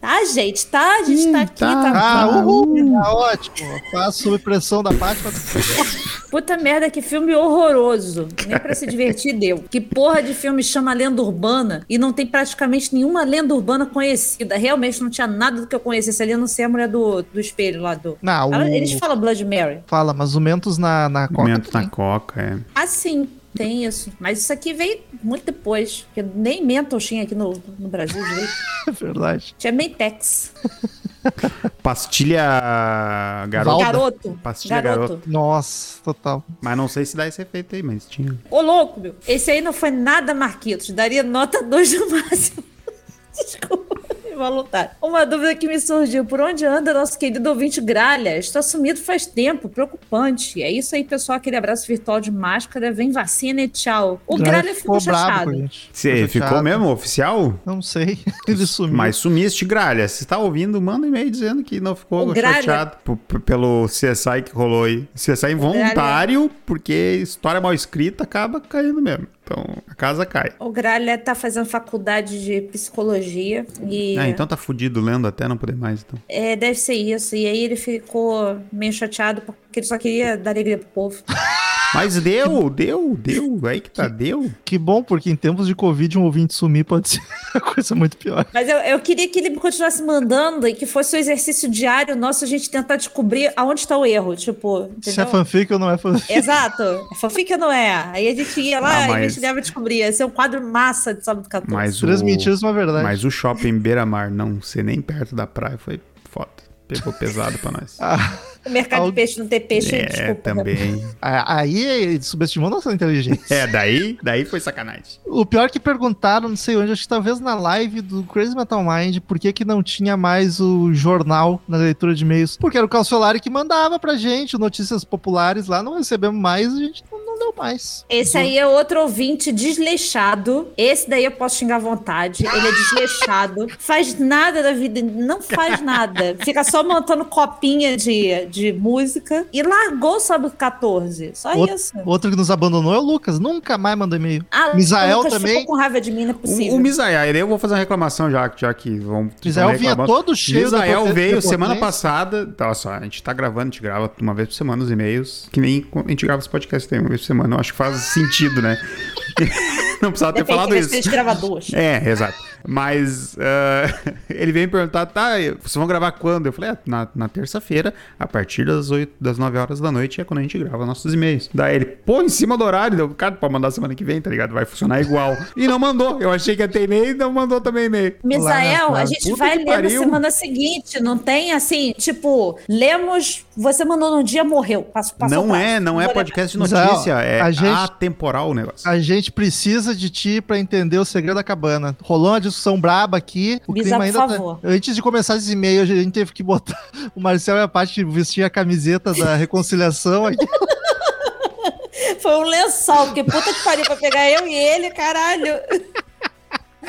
Tá, gente, tá? A gente tá aqui, tá. tá? Ah, uhul, tá ótimo. Tá sob pressão da Paty. mas- <laughs> Puta merda, que filme horroroso. Nem pra se divertir deu. Que porra de filme chama Lenda Urbana e não tem praticamente nenhuma lenda urbana conhecida. Realmente não tinha nada do que eu conhecesse ali, a não ser a mulher do, do espelho lá do. Não, Ela- o- Eles falam Blood Mary. Fala, mas o Mentos na, na Coca. Momento na. Coca, é. Ah, sim, tem isso. Mas isso aqui veio muito depois. Porque nem Mentos tinha aqui no, no Brasil direito. É <laughs> verdade. Tinha Mentex. <laughs> Pastilha garoto. Garoto. Pastilha garoto. garoto. Nossa, total. Mas não sei se dá esse efeito aí, mas tinha. Ô, louco, meu. Esse aí não foi nada Marquitos. Daria nota 2 no máximo. <laughs> Desculpa. Involuntário. Uma dúvida que me surgiu: por onde anda nosso querido ouvinte Gralha? Está sumido faz tempo, preocupante. É isso aí, pessoal. Aquele abraço virtual de máscara. Vem vacina e tchau. O Gralha ficou, bravo com a chateado. gente. Você Ficou ficou mesmo oficial? Não sei. <laughs> Ele sumiu. Mas sumiste, Gralha. Se tá ouvindo, manda um e-mail dizendo que não ficou Gralha- chateado pelo CSI que rolou aí. CSI involuntário, porque história mal escrita acaba caindo mesmo. Então, a casa cai. O Gralha tá fazendo faculdade de psicologia e Ah, então tá fudido lendo até não poder mais, então. é, deve ser isso. E aí ele ficou meio chateado porque ele só queria dar alegria pro povo. <laughs> Mas deu, deu, deu. Aí que tá, deu. Que bom, porque em tempos de Covid um ouvinte sumir pode ser <laughs> uma coisa muito pior. Mas eu, eu queria que ele continuasse mandando e que fosse o exercício diário nosso a gente tentar descobrir aonde está o erro. Tipo, Se é entendeu? fanfic ou não é fanfic. Exato. É fanfic ou não é? Aí a gente ia lá Ah, e mas- investigava e descobria. Esse é um quadro massa de sábado 14. Mas o... mentiras e uma verdade. Mas o shopping Beira-Mar não ser nem perto da praia foi foda. Pegou pesado pra nós. <laughs> Ah, O mercado Al- de peixe não ter peixe, é, desculpa. né? também. aí ele subestimou nossa inteligência. É, daí, daí foi sacanagem. O pior é que perguntaram, não sei onde, acho que talvez na live do Crazy Metal Mind, por que que não tinha mais o jornal na leitura de e-mails. Porque era o Calciolari que mandava pra gente notícias populares lá, não recebemos mais, a gente não, não deu mais. Esse aí é outro ouvinte desleixado. Esse daí eu posso xingar à vontade. Ele é desleixado. <laughs> faz nada da vida, não faz nada. Fica só montando copinha de, de música e largou sobre 14. Só isso. Outro que nos abandonou é o Lucas. Nunca mais mandou e-mail. Ah, Misael o Lucas também. ficou com raiva de mim, não é O, possível. o Misael, aí eu vou fazer uma reclamação já, já que vão. Misael vinha todo cheio Misael veio semana passada. Olha só, a gente tá gravando, a gente grava uma vez por semana os e-mails. Que nem a gente grava os podcasts tem uma vez por semana. Eu acho que faz sentido, né? <laughs> Não precisava ter Depende falado se isso. duas. <laughs> É, exato. Mas ah, <laughs> ele veio me perguntar, tá, vocês vão gravar quando? Eu falei, é, na, na terça-feira, a partir das, 8, das 9 horas da noite, é quando a gente grava nossos e-mails. Daí ele, pô, em cima do horário, deu, cara, pode mandar semana que vem, tá ligado? Vai funcionar igual. E não mandou. Eu achei que ia ter e-mail e não mandou também e-mail. Misael, a gente vai ler na semana seguinte, não tem assim, tipo, lemos, você mandou num dia, morreu. Passo, passo não passo. é, não é podcast de notícia, é a gente- atemporal o negócio. A gente precisa de ti pra entender o segredo da cabana. Rolou uma discussão braba aqui. O Bisa, clima por ainda tá- favor. Antes de começar esse e-mail, a gente teve que botar <laughs> o Marcelo e a parte vestir a camiseta da reconciliação aqui. <laughs> Foi um lençol, porque puta que pariu pra pegar eu e ele, caralho. <laughs>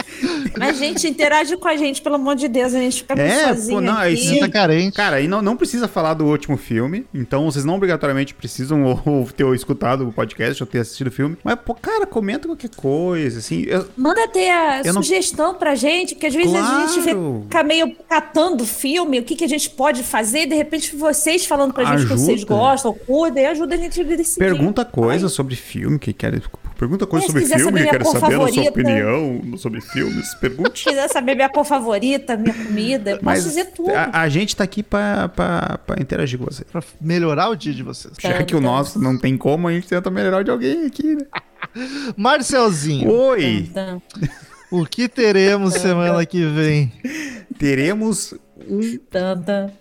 Mas, gente, interage com a gente, pelo amor de Deus, a gente fica muito É, sozinho pô, não, aqui. isso Tá carente. Cara, e não, não precisa falar do último filme, então vocês não obrigatoriamente precisam <laughs> ou, ou ter escutado o podcast ou ter assistido o filme. Mas, pô, cara, comenta qualquer coisa, assim. eu- Manda ter a Eu não- sugestão pra gente, porque às vezes a gente Claro. fica meio catando filme, o que, que a gente pode fazer, e de repente vocês falando pra gente que Ajuda. vocês gostam, curtem, ajuda a gente a decidir. Pergunta coisas sobre filme que quer. Pergunta coisas É, sobre filme que quer saber a sua opinião sobre filmes. Pergunte. Se quiser saber minha cor favorita, minha comida, eu posso Mas dizer tudo. a, a gente tá aqui pra, pra, pra interagir com você. Pra melhorar o dia de vocês. Já que o nosso não tem como, a gente tenta melhorar o de alguém aqui, né? <laughs> Marcelzinho, Oi! Então, o que teremos semana que vem? Teremos um, tan,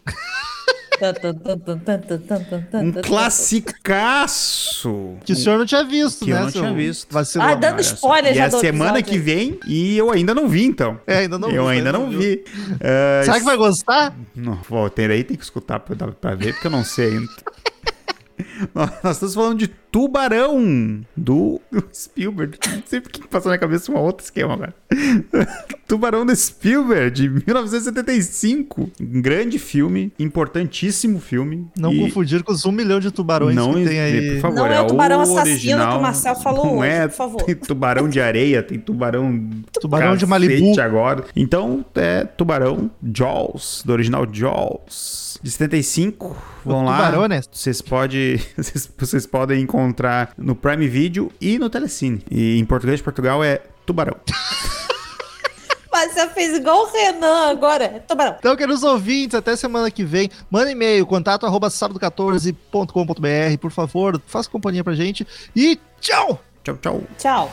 um classicaço. Que o senhor não tinha visto, Que eu né? não seu tinha visto. vacilão? Ah, dando spoiler E já é do semana que vem e eu ainda não vi, então. É, ainda não eu vi, ainda ainda não não vi. É, Será que vai gostar? Não, vou ter aí, tem que escutar pra, pra ver, porque eu não sei ainda. <laughs> Nós estamos falando de Tubarão, do, do <laughs> Spielberg. Não sei porque passou na minha cabeça um outro esquema agora. <laughs> Tubarão do Spielberg, de 1975. Um grande filme, importantíssimo filme. Não E confundir com os um milhão de tubarões não que tem aí. por favor. Não é o tubarão assassino original. que o Marcel falou Não hoje, é, por favor. Tem tubarão de areia, tem tubarão... Tubarão de Malibu. agora. Então, é Tubarão Jaws, do original Jaws, de 75. Vão lá. Tubarões. Vocês, pode, <laughs> vocês, vocês podem encontrar no Prime Video e no Telecine. E em português de Portugal é Tubarão. <laughs> Mas você fez igual o Renan agora. Tubarão. Então, queridos ouvintes, até semana que vem. Manda e-mail, contato arroba sábado14.com.br. Por favor, faça companhia pra gente. E tchau! Tchau, tchau. Tchau.